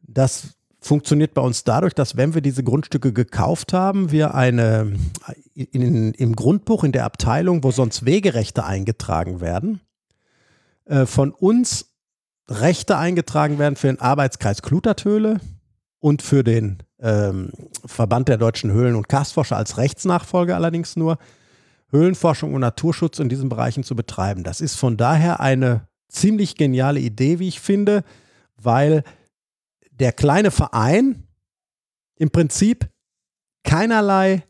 Das funktioniert bei uns dadurch, dass wenn wir diese Grundstücke gekauft haben, wir eine in, im Grundbuch in der Abteilung, wo sonst Wegerechte eingetragen werden, äh, von uns Rechte eingetragen werden für den Arbeitskreis Klutertöle und für den ähm, Verband der deutschen Höhlen- und Karstforscher als Rechtsnachfolger allerdings nur, Höhlenforschung und Naturschutz in diesen Bereichen zu betreiben. Das ist von daher eine ziemlich geniale Idee, wie ich finde, weil der kleine Verein im Prinzip keinerlei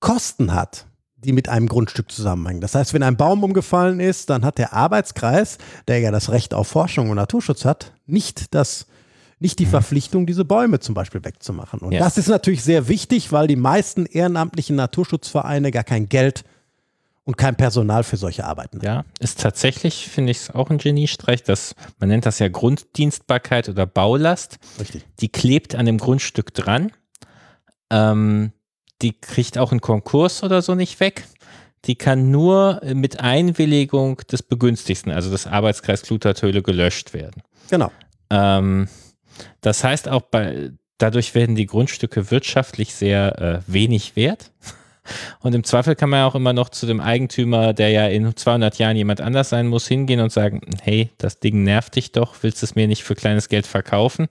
Kosten hat, die mit einem Grundstück zusammenhängen. Das heißt, wenn ein Baum umgefallen ist, dann hat der Arbeitskreis, der ja das Recht auf Forschung und Naturschutz hat, nicht das nicht die mhm. Verpflichtung, diese Bäume zum Beispiel wegzumachen. Und ja. das ist natürlich sehr wichtig, weil die meisten ehrenamtlichen Naturschutzvereine gar kein Geld und kein Personal für solche Arbeiten. Ja, ist tatsächlich, finde ich es auch ein Geniestreich, dass man nennt das ja Grunddienstbarkeit oder Baulast. Richtig. Die klebt an dem Grundstück dran. Ähm, die kriegt auch einen Konkurs oder so nicht weg. Die kann nur mit Einwilligung des Begünstigten, also des Arbeitskreis Klutertöle, gelöscht werden. Genau. Ähm, das heißt auch bei, dadurch werden die Grundstücke wirtschaftlich sehr äh, wenig wert. [laughs] Und im Zweifel kann man ja auch immer noch zu dem Eigentümer, der ja in 200 Jahren jemand anders sein muss, hingehen und sagen, hey, das Ding nervt dich doch, willst du es mir nicht für kleines Geld verkaufen?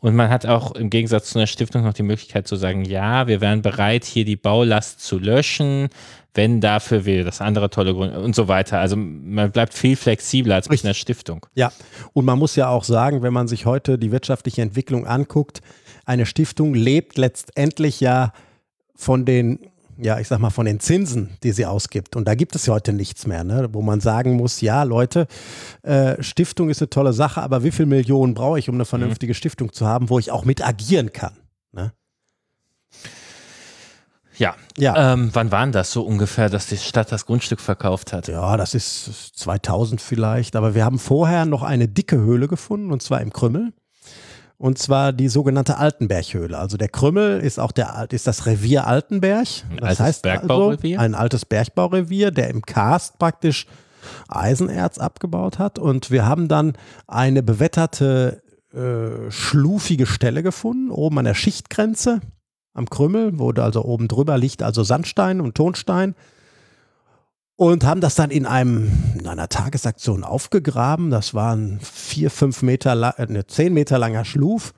Und man hat auch im Gegensatz zu einer Stiftung noch die Möglichkeit zu sagen, ja, wir wären bereit, hier die Baulast zu löschen, wenn dafür wir das andere tolle Grund und so weiter. Also man bleibt viel flexibler als mit einer Stiftung. Ja, und man muss ja auch sagen, wenn man sich heute die wirtschaftliche Entwicklung anguckt, eine Stiftung lebt letztendlich ja von den ja, ich sag mal, von den Zinsen, die sie ausgibt. Und da gibt es ja heute nichts mehr, ne? wo man sagen muss, ja, Leute, äh, Stiftung ist eine tolle Sache, aber wie viel Millionen brauche ich, um eine mhm. vernünftige mhm. Stiftung zu haben, wo ich auch mit agieren kann? Ne? Ja. ja. Ähm, wann waren das so ungefähr, dass die Stadt das Grundstück verkauft hat? Ja, das ist 2000 vielleicht. Aber wir haben vorher noch eine dicke Höhle gefunden, und zwar im Krümmel und zwar die sogenannte Altenberghöhle. Also der Krümmel ist auch der ist das Revier Altenberg. Ein das altes heißt Bergbaurevier. Also ein altes Bergbaurevier, der im Karst praktisch Eisenerz abgebaut hat. Und wir haben dann eine bewetterte, äh, schlufige Stelle gefunden, oben an der Schichtgrenze am Krümmel, wo da also oben drüber liegt also Sandstein und Tonstein und haben das dann in einem in einer Tagesaktion aufgegraben. Das war ein vier, fünf Meter, äh, zehn Meter langer Schluf.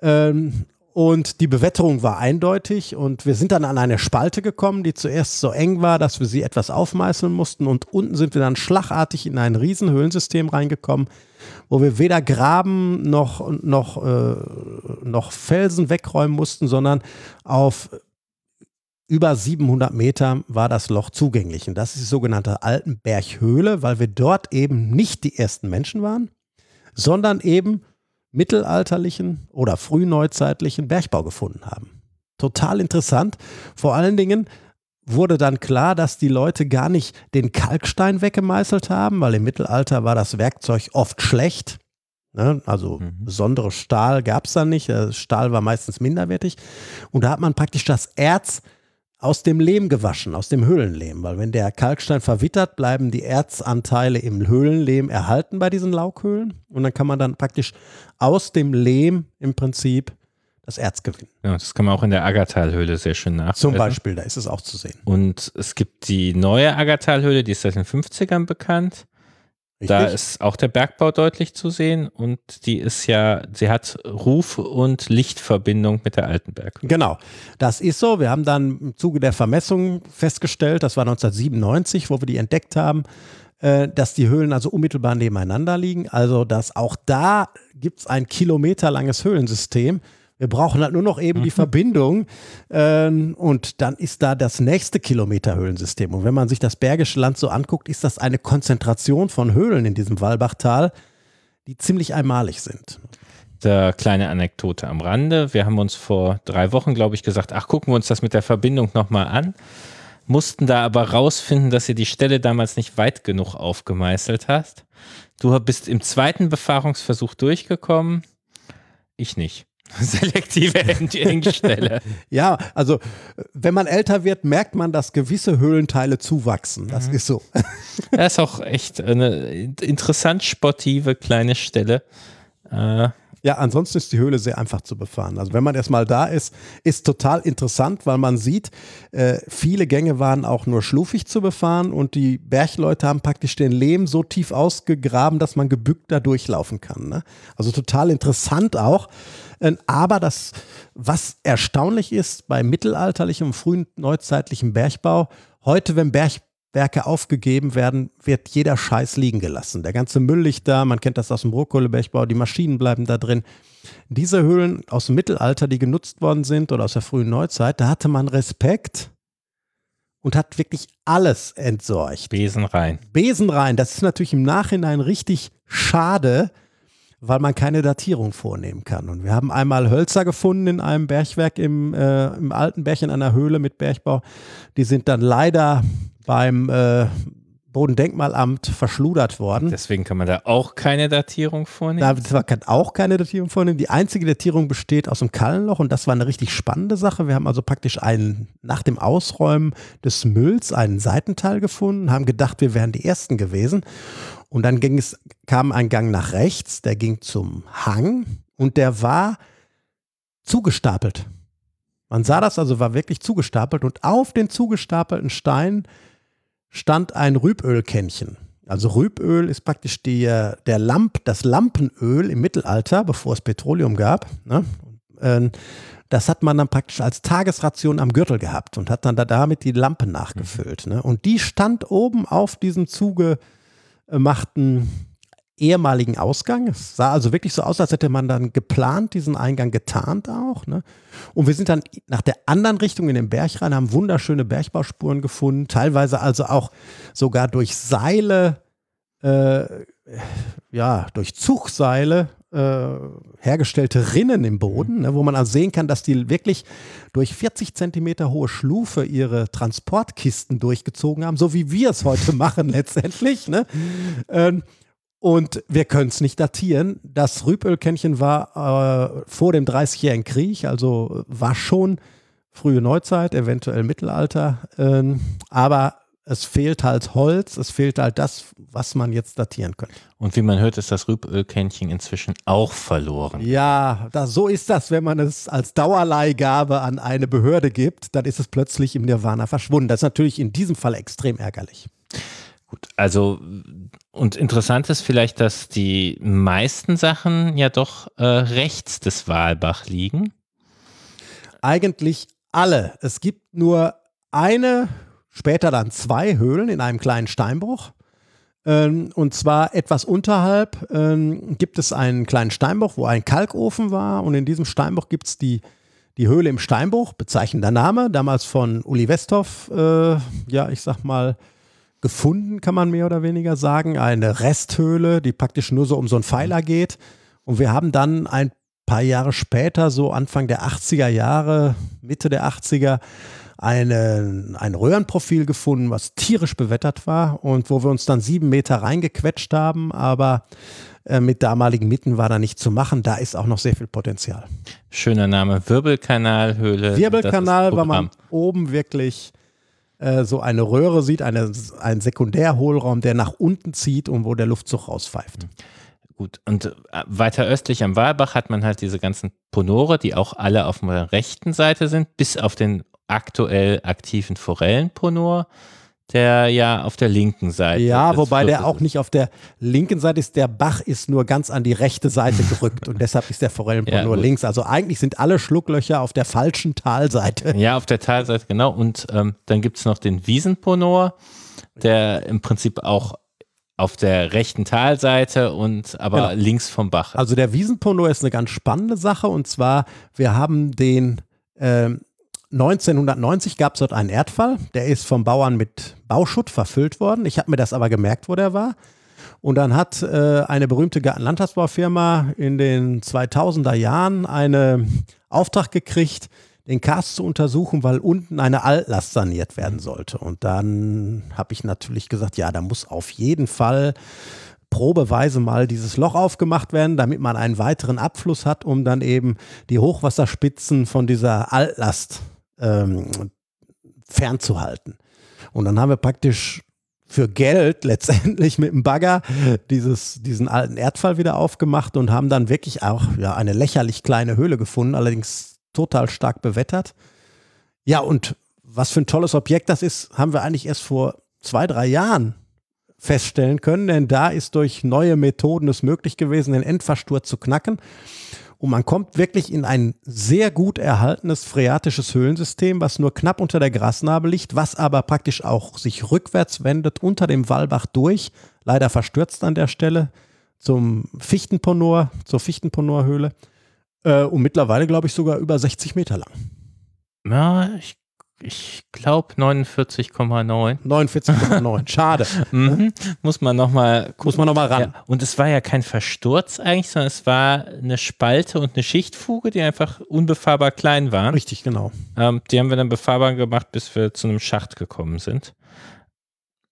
Ähm, und die Bewetterung war eindeutig und wir sind dann an eine Spalte gekommen, die zuerst so eng war, dass wir sie etwas aufmeißeln mussten und unten sind wir dann schlagartig in ein Riesenhöhlensystem reingekommen, wo wir weder Graben noch, noch, äh, noch Felsen wegräumen mussten, sondern auf über 700 Meter war das Loch zugänglich. Und das ist die sogenannte Altenberghöhle, weil wir dort eben nicht die ersten Menschen waren, sondern eben mittelalterlichen oder frühneuzeitlichen Bergbau gefunden haben. Total interessant. Vor allen Dingen wurde dann klar, dass die Leute gar nicht den Kalkstein weggemeißelt haben, weil im Mittelalter war das Werkzeug oft schlecht Ne? Also mhm. besondere Stahl gab es da nicht. Stahl war meistens minderwertig. Und da hat man praktisch das Erz aus dem Lehm gewaschen, aus dem Höhlenlehm. Weil wenn der Kalkstein verwittert, bleiben die Erzanteile im Höhlenlehm erhalten bei diesen Laughöhlen. Und dann kann man dann praktisch aus dem Lehm im Prinzip das Erz gewinnen. Ja, das kann man auch in der Aggertalhöhle sehr schön nachweisen. Zum Beispiel, da ist es auch zu sehen. Und es gibt die neue Aggertalhöhle, die ist seit den 50ern bekannt. Richtig? Da ist auch der Bergbau deutlich zu sehen und die ist ja, sie hat Ruf- und Lichtverbindung mit der Altenberg. Genau, das ist so. Wir haben dann im Zuge der Vermessung festgestellt, das war 1997, wo wir die entdeckt haben, äh, dass die Höhlen also unmittelbar nebeneinander liegen. Also, dass auch da gibt es ein kilometerlanges Höhlensystem wir brauchen halt nur noch eben mhm. die Verbindung ähm, und dann ist da das nächste Kilometer-Höhlensystem. Und wenn man sich das Bergische Land so anguckt, ist das eine Konzentration von Höhlen in diesem Walbachtal, die ziemlich einmalig sind. Der kleine Anekdote am Rande. Wir haben uns vor drei Wochen, glaube ich, gesagt, ach, gucken wir uns das mit der Verbindung nochmal an. Mussten da aber rausfinden, dass ihr die Stelle damals nicht weit genug aufgemeißelt hast. Du bist im zweiten Befahrungsversuch durchgekommen. Ich nicht. [laughs] Selektive Engstelle. [laughs] ja, also wenn man älter wird, merkt man, dass gewisse Höhlenteile zuwachsen. Das mhm. ist so. [laughs] das ist auch echt eine interessant sportive kleine Stelle. Äh, ja, ansonsten ist die Höhle sehr einfach zu befahren. Also wenn man erstmal da ist, ist total interessant, weil man sieht, äh, viele Gänge waren auch nur schlufig zu befahren und die Bergleute haben praktisch den Lehm so tief ausgegraben, dass man gebückt da durchlaufen kann. Ne? Also total interessant auch. Äh, aber das, was erstaunlich ist bei mittelalterlichem, frühen neuzeitlichem Bergbau, heute, wenn Berg Werke aufgegeben werden, wird jeder Scheiß liegen gelassen. Der ganze Müll liegt da, man kennt das aus dem Burgkohlebergbau, die Maschinen bleiben da drin. Diese Höhlen aus dem Mittelalter, die genutzt worden sind oder aus der frühen Neuzeit, da hatte man Respekt und hat wirklich alles entsorgt. Besen rein. Besen rein. Das ist natürlich im Nachhinein richtig schade, weil man keine Datierung vornehmen kann. Und wir haben einmal Hölzer gefunden in einem Bergwerk im, äh, im alten Berg in einer Höhle mit Bergbau. Die sind dann leider beim äh, Bodendenkmalamt verschludert worden. Deswegen kann man da auch keine Datierung vornehmen. Da kann auch keine Datierung vornehmen. Die einzige Datierung besteht aus dem Kallenloch und das war eine richtig spannende Sache. Wir haben also praktisch einen, nach dem Ausräumen des Mülls einen Seitenteil gefunden, haben gedacht, wir wären die Ersten gewesen. Und dann ging es, kam ein Gang nach rechts, der ging zum Hang und der war zugestapelt. Man sah das also, war wirklich zugestapelt und auf den zugestapelten Steinen stand ein Rübölkännchen. Also Rüböl ist praktisch die, der Lamp, das Lampenöl im Mittelalter, bevor es Petroleum gab. Ne? Ähm, das hat man dann praktisch als Tagesration am Gürtel gehabt und hat dann da damit die Lampe nachgefüllt. Ne? Und die stand oben auf diesem zugemachten ehemaligen Ausgang. Es sah also wirklich so aus, als hätte man dann geplant, diesen Eingang getarnt auch. Ne? Und wir sind dann nach der anderen Richtung in den Berg rein, haben wunderschöne Bergbauspuren gefunden, teilweise also auch sogar durch Seile, äh, ja, durch Zugseile äh, hergestellte Rinnen im Boden, ne, wo man also sehen kann, dass die wirklich durch 40 Zentimeter hohe Schlufe ihre Transportkisten durchgezogen haben, so wie wir es heute [laughs] machen letztendlich. Ne? Ähm, und wir können es nicht datieren. Das Rübölkännchen war äh, vor dem 30-jährigen Krieg, also war schon frühe Neuzeit, eventuell Mittelalter. Ähm, aber es fehlt halt Holz, es fehlt halt das, was man jetzt datieren könnte. Und wie man hört, ist das Rübölkännchen inzwischen auch verloren. Ja, das, so ist das, wenn man es als Dauerleihgabe an eine Behörde gibt, dann ist es plötzlich im Nirvana verschwunden. Das ist natürlich in diesem Fall extrem ärgerlich. Gut, also und interessant ist vielleicht, dass die meisten Sachen ja doch äh, rechts des Walbach liegen. Eigentlich alle. Es gibt nur eine, später dann zwei Höhlen in einem kleinen Steinbruch. Ähm, und zwar etwas unterhalb ähm, gibt es einen kleinen Steinbruch, wo ein Kalkofen war. Und in diesem Steinbruch gibt es die, die Höhle im Steinbruch, bezeichnender Name, damals von Uli Westhoff, äh, ja, ich sag mal, gefunden, kann man mehr oder weniger sagen. Eine Resthöhle, die praktisch nur so um so einen Pfeiler geht. Und wir haben dann ein paar Jahre später, so Anfang der 80er Jahre, Mitte der 80er, eine, ein Röhrenprofil gefunden, was tierisch bewettert war und wo wir uns dann sieben Meter reingequetscht haben. Aber Äh, mit damaligen Mitten war da nicht zu machen. Da ist auch noch sehr viel Potenzial. Schöner Name, Wirbelkanalhöhle. Wirbelkanal, weil man oben wirklich äh, so eine Röhre sieht, eine, ein Sekundärhohlraum, der nach unten zieht und wo der Luftzug rauspfeift. Gut, und äh, weiter östlich am Walbach hat man halt diese ganzen Ponore, die auch alle auf der rechten Seite sind, bis auf den aktuell aktiven Forellenponor der ja auf der linken Seite. Ja, wobei der auch nicht auf der linken Seite ist. Der Bach ist nur ganz an die rechte Seite gerückt und deshalb ist der Forellenpont ja, nur gut. links. Also eigentlich sind alle Schlucklöcher auf der falschen Talseite. Ja, auf der Talseite, genau. Und ähm, dann gibt es noch den Wiesenponor, der im Prinzip auch auf der rechten Talseite und aber genau. links vom Bach. Also der Wiesenponor ist eine ganz spannende Sache und zwar, wir haben den ähm, 1990 gab es dort einen Erdfall, der ist vom Bauern mit Bauschutt verfüllt worden. Ich habe mir das aber gemerkt, wo der war. Und dann hat äh, eine berühmte Landschaftsbaufirma in den 2000er Jahren einen Auftrag gekriegt, den Cast zu untersuchen, weil unten eine Altlast saniert werden sollte. Und dann habe ich natürlich gesagt, ja, da muss auf jeden Fall probeweise mal dieses Loch aufgemacht werden, damit man einen weiteren Abfluss hat, um dann eben die Hochwasserspitzen von dieser Altlast ähm, fernzuhalten. Und dann haben wir praktisch für Geld letztendlich mit dem Bagger dieses, diesen alten Erdfall wieder aufgemacht und haben dann wirklich auch ja, eine lächerlich kleine Höhle gefunden, allerdings total stark bewettert. Ja, und was für ein tolles Objekt das ist, haben wir eigentlich erst vor zwei, drei Jahren feststellen können, denn da ist durch neue Methoden es möglich gewesen, den Endversturz zu knacken. Und man kommt wirklich in ein sehr gut erhaltenes phreatisches Höhlensystem, was nur knapp unter der Grasnarbe liegt, was aber praktisch auch sich rückwärts wendet unter dem Wallbach durch. Leider verstürzt an der Stelle zum Fichtenponor, zur Fichtenponorhöhle. Äh, und mittlerweile, glaube ich, sogar über 60 Meter lang. Ja, ich ich glaube 49,9. 49,9. Schade. [laughs] mhm. Muss man nochmal Muss man nochmal ran. Ja. Und es war ja kein Versturz eigentlich, sondern es war eine Spalte und eine Schichtfuge, die einfach unbefahrbar klein waren. Richtig, genau. Ähm, die haben wir dann befahrbar gemacht, bis wir zu einem Schacht gekommen sind.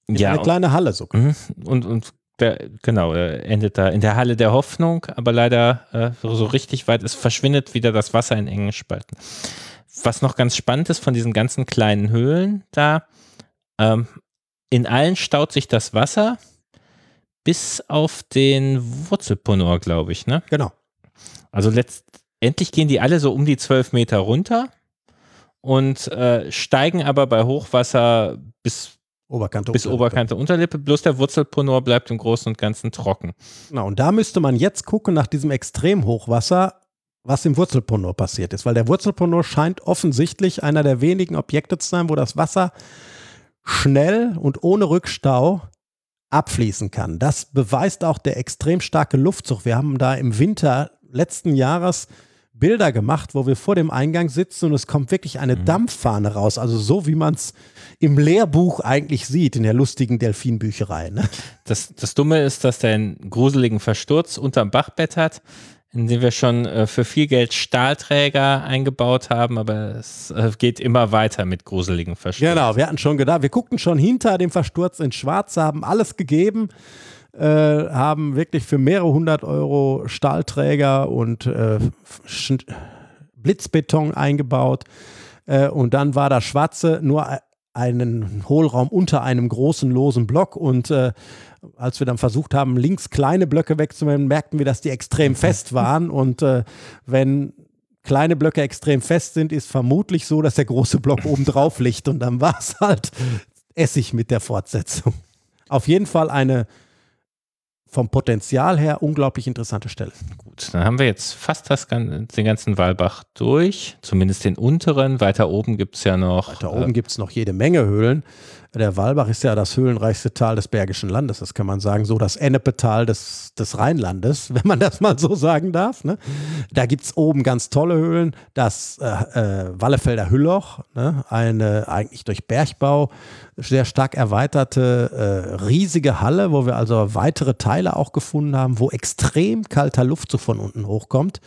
ja, eine kleine Halle sogar. Mhm. Und, und der, genau, endet da in der Halle der Hoffnung, aber leider äh, so richtig weit, es verschwindet wieder das Wasser in engen Spalten was noch ganz spannend ist von diesen ganzen kleinen Höhlen da, ähm, in allen staut sich das Wasser bis auf den Wurzelponor, glaube ich, ne? Genau. Also letztendlich gehen die alle so um die zwölf Meter runter und äh, steigen aber bei Hochwasser bis Oberkante, bis Unterlippe. Oberkante Unterlippe, bloß der Wurzelponor bleibt im Großen und Ganzen trocken. Genau, und da müsste man jetzt gucken nach diesem Extremhochwasser, was im Wurzelponor passiert ist, weil der Wurzelponor scheint offensichtlich einer der wenigen Objekte zu sein, wo das Wasser schnell und ohne Rückstau abfließen kann. Das beweist auch der extrem starke Luftzug. Wir haben da im Winter letzten Jahres Bilder gemacht, wo wir vor dem Eingang sitzen und es kommt wirklich eine mhm. Dampffahne raus. Also so, wie man es im Lehrbuch eigentlich sieht, in der lustigen Delfinbücherei. Ne? Das, das Dumme ist, dass der einen gruseligen Versturz unterm Bachbett hat in dem wir schon äh, für viel Geld Stahlträger eingebaut haben, aber es äh, geht immer weiter mit gruseligen Verstürzen. Genau, wir hatten schon gedacht, wir guckten schon hinter dem Versturz in Schwarz, haben alles gegeben, äh, haben wirklich für mehrere hundert Euro Stahlträger und äh, Blitzbeton eingebaut. Äh, und dann war das Schwarze nur einen Hohlraum unter einem großen losen Block und äh, als wir dann versucht haben, links kleine Blöcke wegzunehmen, merkten wir, dass die extrem fest waren. Und äh, wenn kleine Blöcke extrem fest sind, ist vermutlich so, dass der große Block oben drauf liegt. Und dann war es halt Essig mit der Fortsetzung. Auf jeden Fall eine vom Potenzial her unglaublich interessante Stelle. Gut, dann haben wir jetzt fast das, den ganzen Walbach durch, zumindest den unteren. Weiter oben gibt es ja noch. Weiter oben äh, gibt es noch jede Menge Höhlen. Der Walbach ist ja das höhlenreichste Tal des Bergischen Landes, das kann man sagen, so das Ennepetal des, des Rheinlandes, [laughs] wenn man das mal so sagen darf. Ne? Da gibt es oben ganz tolle Höhlen, das äh, äh, Wallefelder Hülloch, ne? eine eigentlich durch Bergbau sehr stark erweiterte, äh, riesige Halle, wo wir also weitere Teile auch gefunden haben, wo extrem kalter Luftzug von unten hochkommt,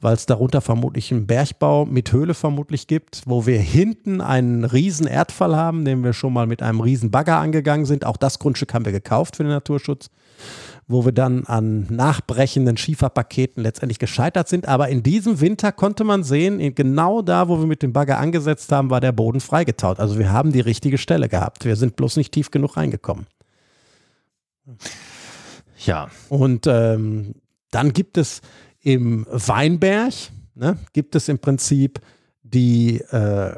weil es darunter vermutlich einen Bergbau mit Höhle vermutlich gibt, wo wir hinten einen riesen Erdfall haben, den wir schon mal mit mit einem riesen Bagger angegangen sind. Auch das Grundstück haben wir gekauft für den Naturschutz, wo wir dann an nachbrechenden Schieferpaketen letztendlich gescheitert sind. Aber in diesem Winter konnte man sehen, genau da, wo wir mit dem Bagger angesetzt haben, war der Boden freigetaut. Also wir haben die richtige Stelle gehabt. Wir sind bloß nicht tief genug reingekommen. Ja. Und ähm, dann gibt es im Weinberg, ne, gibt es im Prinzip die, äh,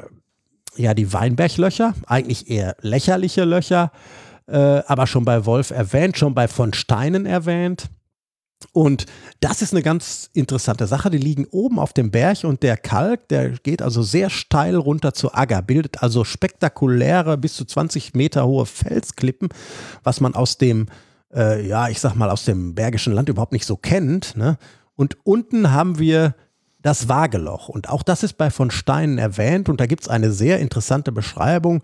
ja, die Weinberglöcher, eigentlich eher lächerliche Löcher, äh, aber schon bei Wolf erwähnt, schon bei von Steinen erwähnt. Und das ist eine ganz interessante Sache. Die liegen oben auf dem Berg und der Kalk, der geht also sehr steil runter zur Agger, bildet also spektakuläre, bis zu 20 Meter hohe Felsklippen, was man aus dem, äh, ja, ich sag mal, aus dem Bergischen Land überhaupt nicht so kennt. Ne? Und unten haben wir das Waageloch. Und auch das ist bei von Steinen erwähnt. Und da gibt es eine sehr interessante Beschreibung.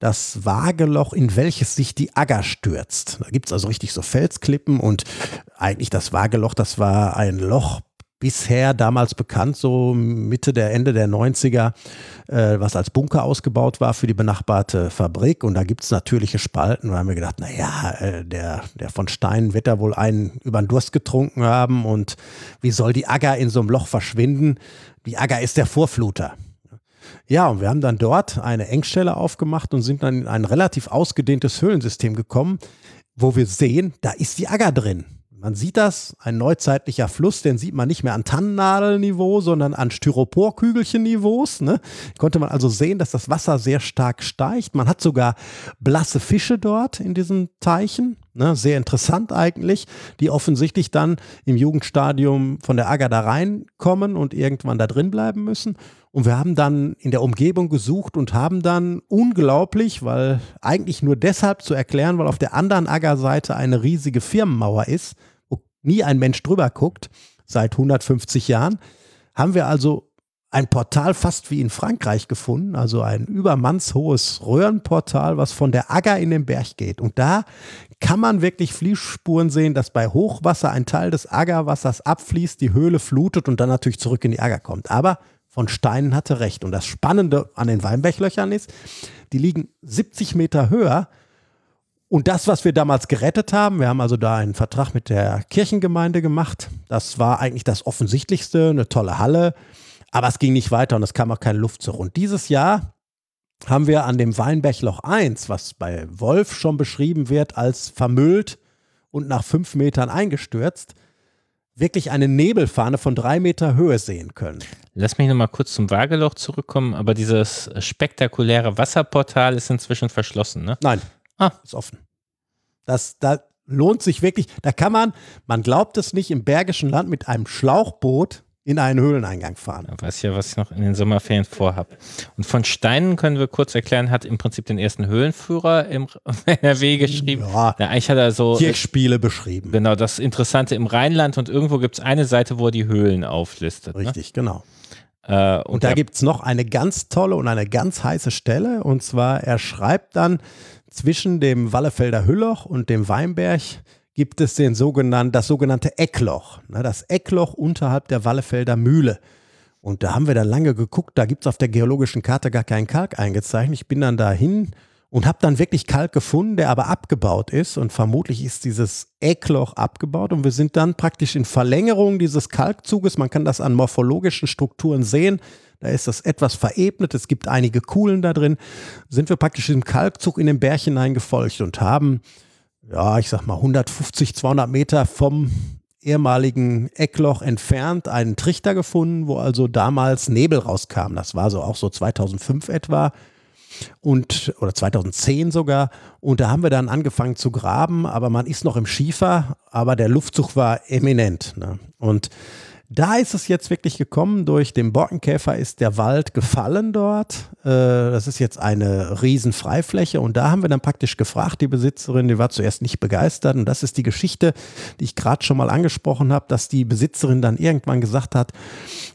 Das Waageloch, in welches sich die Agger stürzt. Da gibt es also richtig so Felsklippen und eigentlich das Waageloch, das war ein Loch bisher damals bekannt, so Mitte der Ende der 90er, äh, was als Bunker ausgebaut war für die benachbarte Fabrik. Und da gibt es natürliche Spalten. Da haben wir gedacht, naja, äh, der, der von Stein wird da wohl einen über den Durst getrunken haben. Und wie soll die Agger in so einem Loch verschwinden? Die Agger ist der Vorfluter. Ja, und wir haben dann dort eine Engstelle aufgemacht und sind dann in ein relativ ausgedehntes Höhlensystem gekommen, wo wir sehen, da ist die Agger drin. Man sieht das, ein neuzeitlicher Fluss, den sieht man nicht mehr an Tannennadelniveau, sondern an Styroporkügelchen-Niveaus. Ne? Konnte man also sehen, dass das Wasser sehr stark steigt. Man hat sogar blasse Fische dort in diesen Teichen. Ne? Sehr interessant eigentlich, die offensichtlich dann im Jugendstadium von der Agger da reinkommen und irgendwann da drin bleiben müssen. Und wir haben dann in der Umgebung gesucht und haben dann unglaublich, weil eigentlich nur deshalb zu erklären, weil auf der anderen Aggerseite eine riesige Firmenmauer ist, nie ein Mensch drüber guckt, seit 150 Jahren, haben wir also ein Portal fast wie in Frankreich gefunden, also ein übermannshohes Röhrenportal, was von der Agger in den Berg geht. Und da kann man wirklich Fließspuren sehen, dass bei Hochwasser ein Teil des Aggerwassers abfließt, die Höhle flutet und dann natürlich zurück in die Agger kommt. Aber von Steinen hatte recht. Und das Spannende an den Weinberglöchern ist, die liegen 70 Meter höher und das, was wir damals gerettet haben, wir haben also da einen Vertrag mit der Kirchengemeinde gemacht. Das war eigentlich das Offensichtlichste, eine tolle Halle. Aber es ging nicht weiter und es kam auch keine Luft zurück. Und dieses Jahr haben wir an dem Weinbergloch 1, was bei Wolf schon beschrieben wird als vermüllt und nach fünf Metern eingestürzt, wirklich eine Nebelfahne von drei Meter Höhe sehen können. Lass mich nochmal kurz zum Waageloch zurückkommen, aber dieses spektakuläre Wasserportal ist inzwischen verschlossen, ne? Nein, Ah, ist offen. Das, da lohnt sich wirklich, da kann man, man glaubt es nicht, im Bergischen Land mit einem Schlauchboot in einen Höhleneingang fahren. Da weiß ja, was ich noch in den Sommerferien vorhabe. Und von Steinen können wir kurz erklären, hat im Prinzip den ersten Höhlenführer im [laughs] NRW geschrieben. Ja, ja eigentlich hat er so Kirchspiele beschrieben. Genau, das Interessante im Rheinland und irgendwo gibt es eine Seite, wo er die Höhlen auflistet. Ne? Richtig, ne? genau. Äh, und, und da gibt es noch eine ganz tolle und eine ganz heiße Stelle. Und zwar, er schreibt dann, zwischen dem Wallefelder Hülloch und dem Weinberg gibt es den sogenannten, das sogenannte Eckloch. Ne, das Eckloch unterhalb der Wallefelder Mühle. Und da haben wir dann lange geguckt, da gibt es auf der geologischen Karte gar keinen Kalk eingezeichnet. Ich bin dann dahin und habe dann wirklich Kalk gefunden, der aber abgebaut ist. Und vermutlich ist dieses Eckloch abgebaut. Und wir sind dann praktisch in Verlängerung dieses Kalkzuges, man kann das an morphologischen Strukturen sehen, da ist das etwas verebnet, es gibt einige Kuhlen da drin, sind wir praktisch im Kalkzug in den Berg hineingefolgt und haben, ja, ich sag mal 150, 200 Meter vom ehemaligen Eckloch entfernt einen Trichter gefunden, wo also damals Nebel rauskam. Das war so auch so 2005 etwa und oder 2010 sogar und da haben wir dann angefangen zu graben, aber man ist noch im Schiefer, aber der Luftzug war eminent ne? und da ist es jetzt wirklich gekommen, durch den Borkenkäfer ist der Wald gefallen dort. Äh, das ist jetzt eine riesen Freifläche und da haben wir dann praktisch gefragt, die Besitzerin, die war zuerst nicht begeistert. Und das ist die Geschichte, die ich gerade schon mal angesprochen habe, dass die Besitzerin dann irgendwann gesagt hat,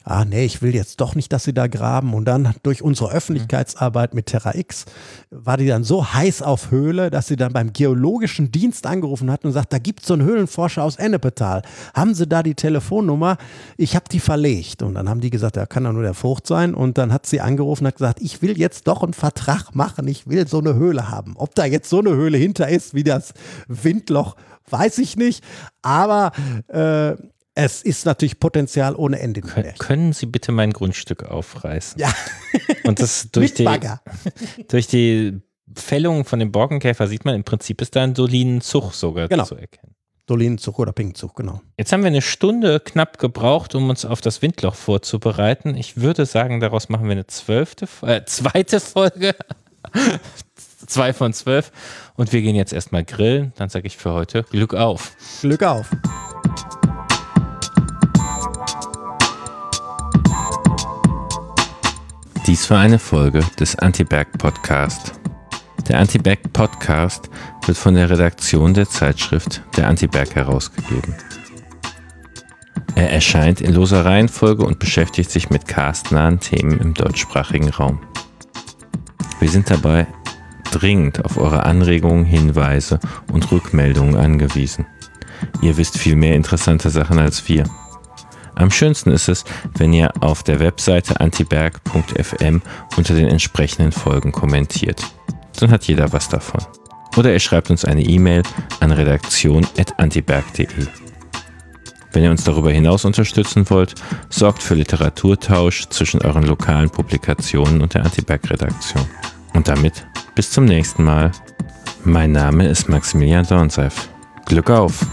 ah nee, ich will jetzt doch nicht, dass sie da graben und dann durch unsere Öffentlichkeitsarbeit mit Terra X war die dann so heiß auf Höhle, dass sie dann beim geologischen Dienst angerufen hat und sagt, da gibt es so einen Höhlenforscher aus Ennepetal. Haben Sie da die Telefonnummer? ich habe die verlegt. Und dann haben die gesagt, ja, kann doch nur der Vogt sein. Und dann hat sie angerufen und hat gesagt, ich will jetzt doch einen Vertrag machen, ich will so eine Höhle haben. Ob da jetzt so eine Höhle hinter ist, wie das Windloch, weiß ich nicht. Aber äh, es ist natürlich Potenzial ohne Ende. Kön können Sie bitte mein Grundstück aufreißen? Ja. [laughs] Und das durch die, [laughs] durch die Fällung von dem Borkenkäfer sieht man, im Prinzip ist da ein soliden Zug sogar Genau. zu erkennen. Dolinenzug oder Pinkzug, genau. Jetzt haben wir eine Stunde knapp gebraucht, um uns auf das Windloch vorzubereiten. Ich würde sagen, daraus machen wir eine zwölfte, äh, zweite Folge. [laughs] Zwei von zwölf. Und wir gehen jetzt erstmal grillen. Dann sage ich für heute Glück auf. Glück auf. Dies war eine Folge des Anti-Berg Podcast. Der Anti-Berg Podcast wird von der Redaktion der Zeitschrift Der Anti-Berg herausgegeben. Er erscheint in loser Reihenfolge und beschäftigt sich mit castnahen Themen im deutschsprachigen Raum. Wir sind dabei dringend auf eure Anregungen, Hinweise und Rückmeldungen angewiesen. Ihr wisst viel mehr interessante Sachen als wir. Am schönsten ist es, wenn ihr auf der Webseite antiberg.fm unter den entsprechenden Folgen kommentiert. Dann hat jeder was davon. Oder ihr schreibt uns eine E-Mail an redaktion.antiberg.de. Wenn ihr uns darüber hinaus unterstützen wollt, sorgt für Literaturtausch zwischen euren lokalen Publikationen und der Antiberg-Redaktion. Und damit bis zum nächsten Mal. Mein Name ist Maximilian Dornseif. Glück auf!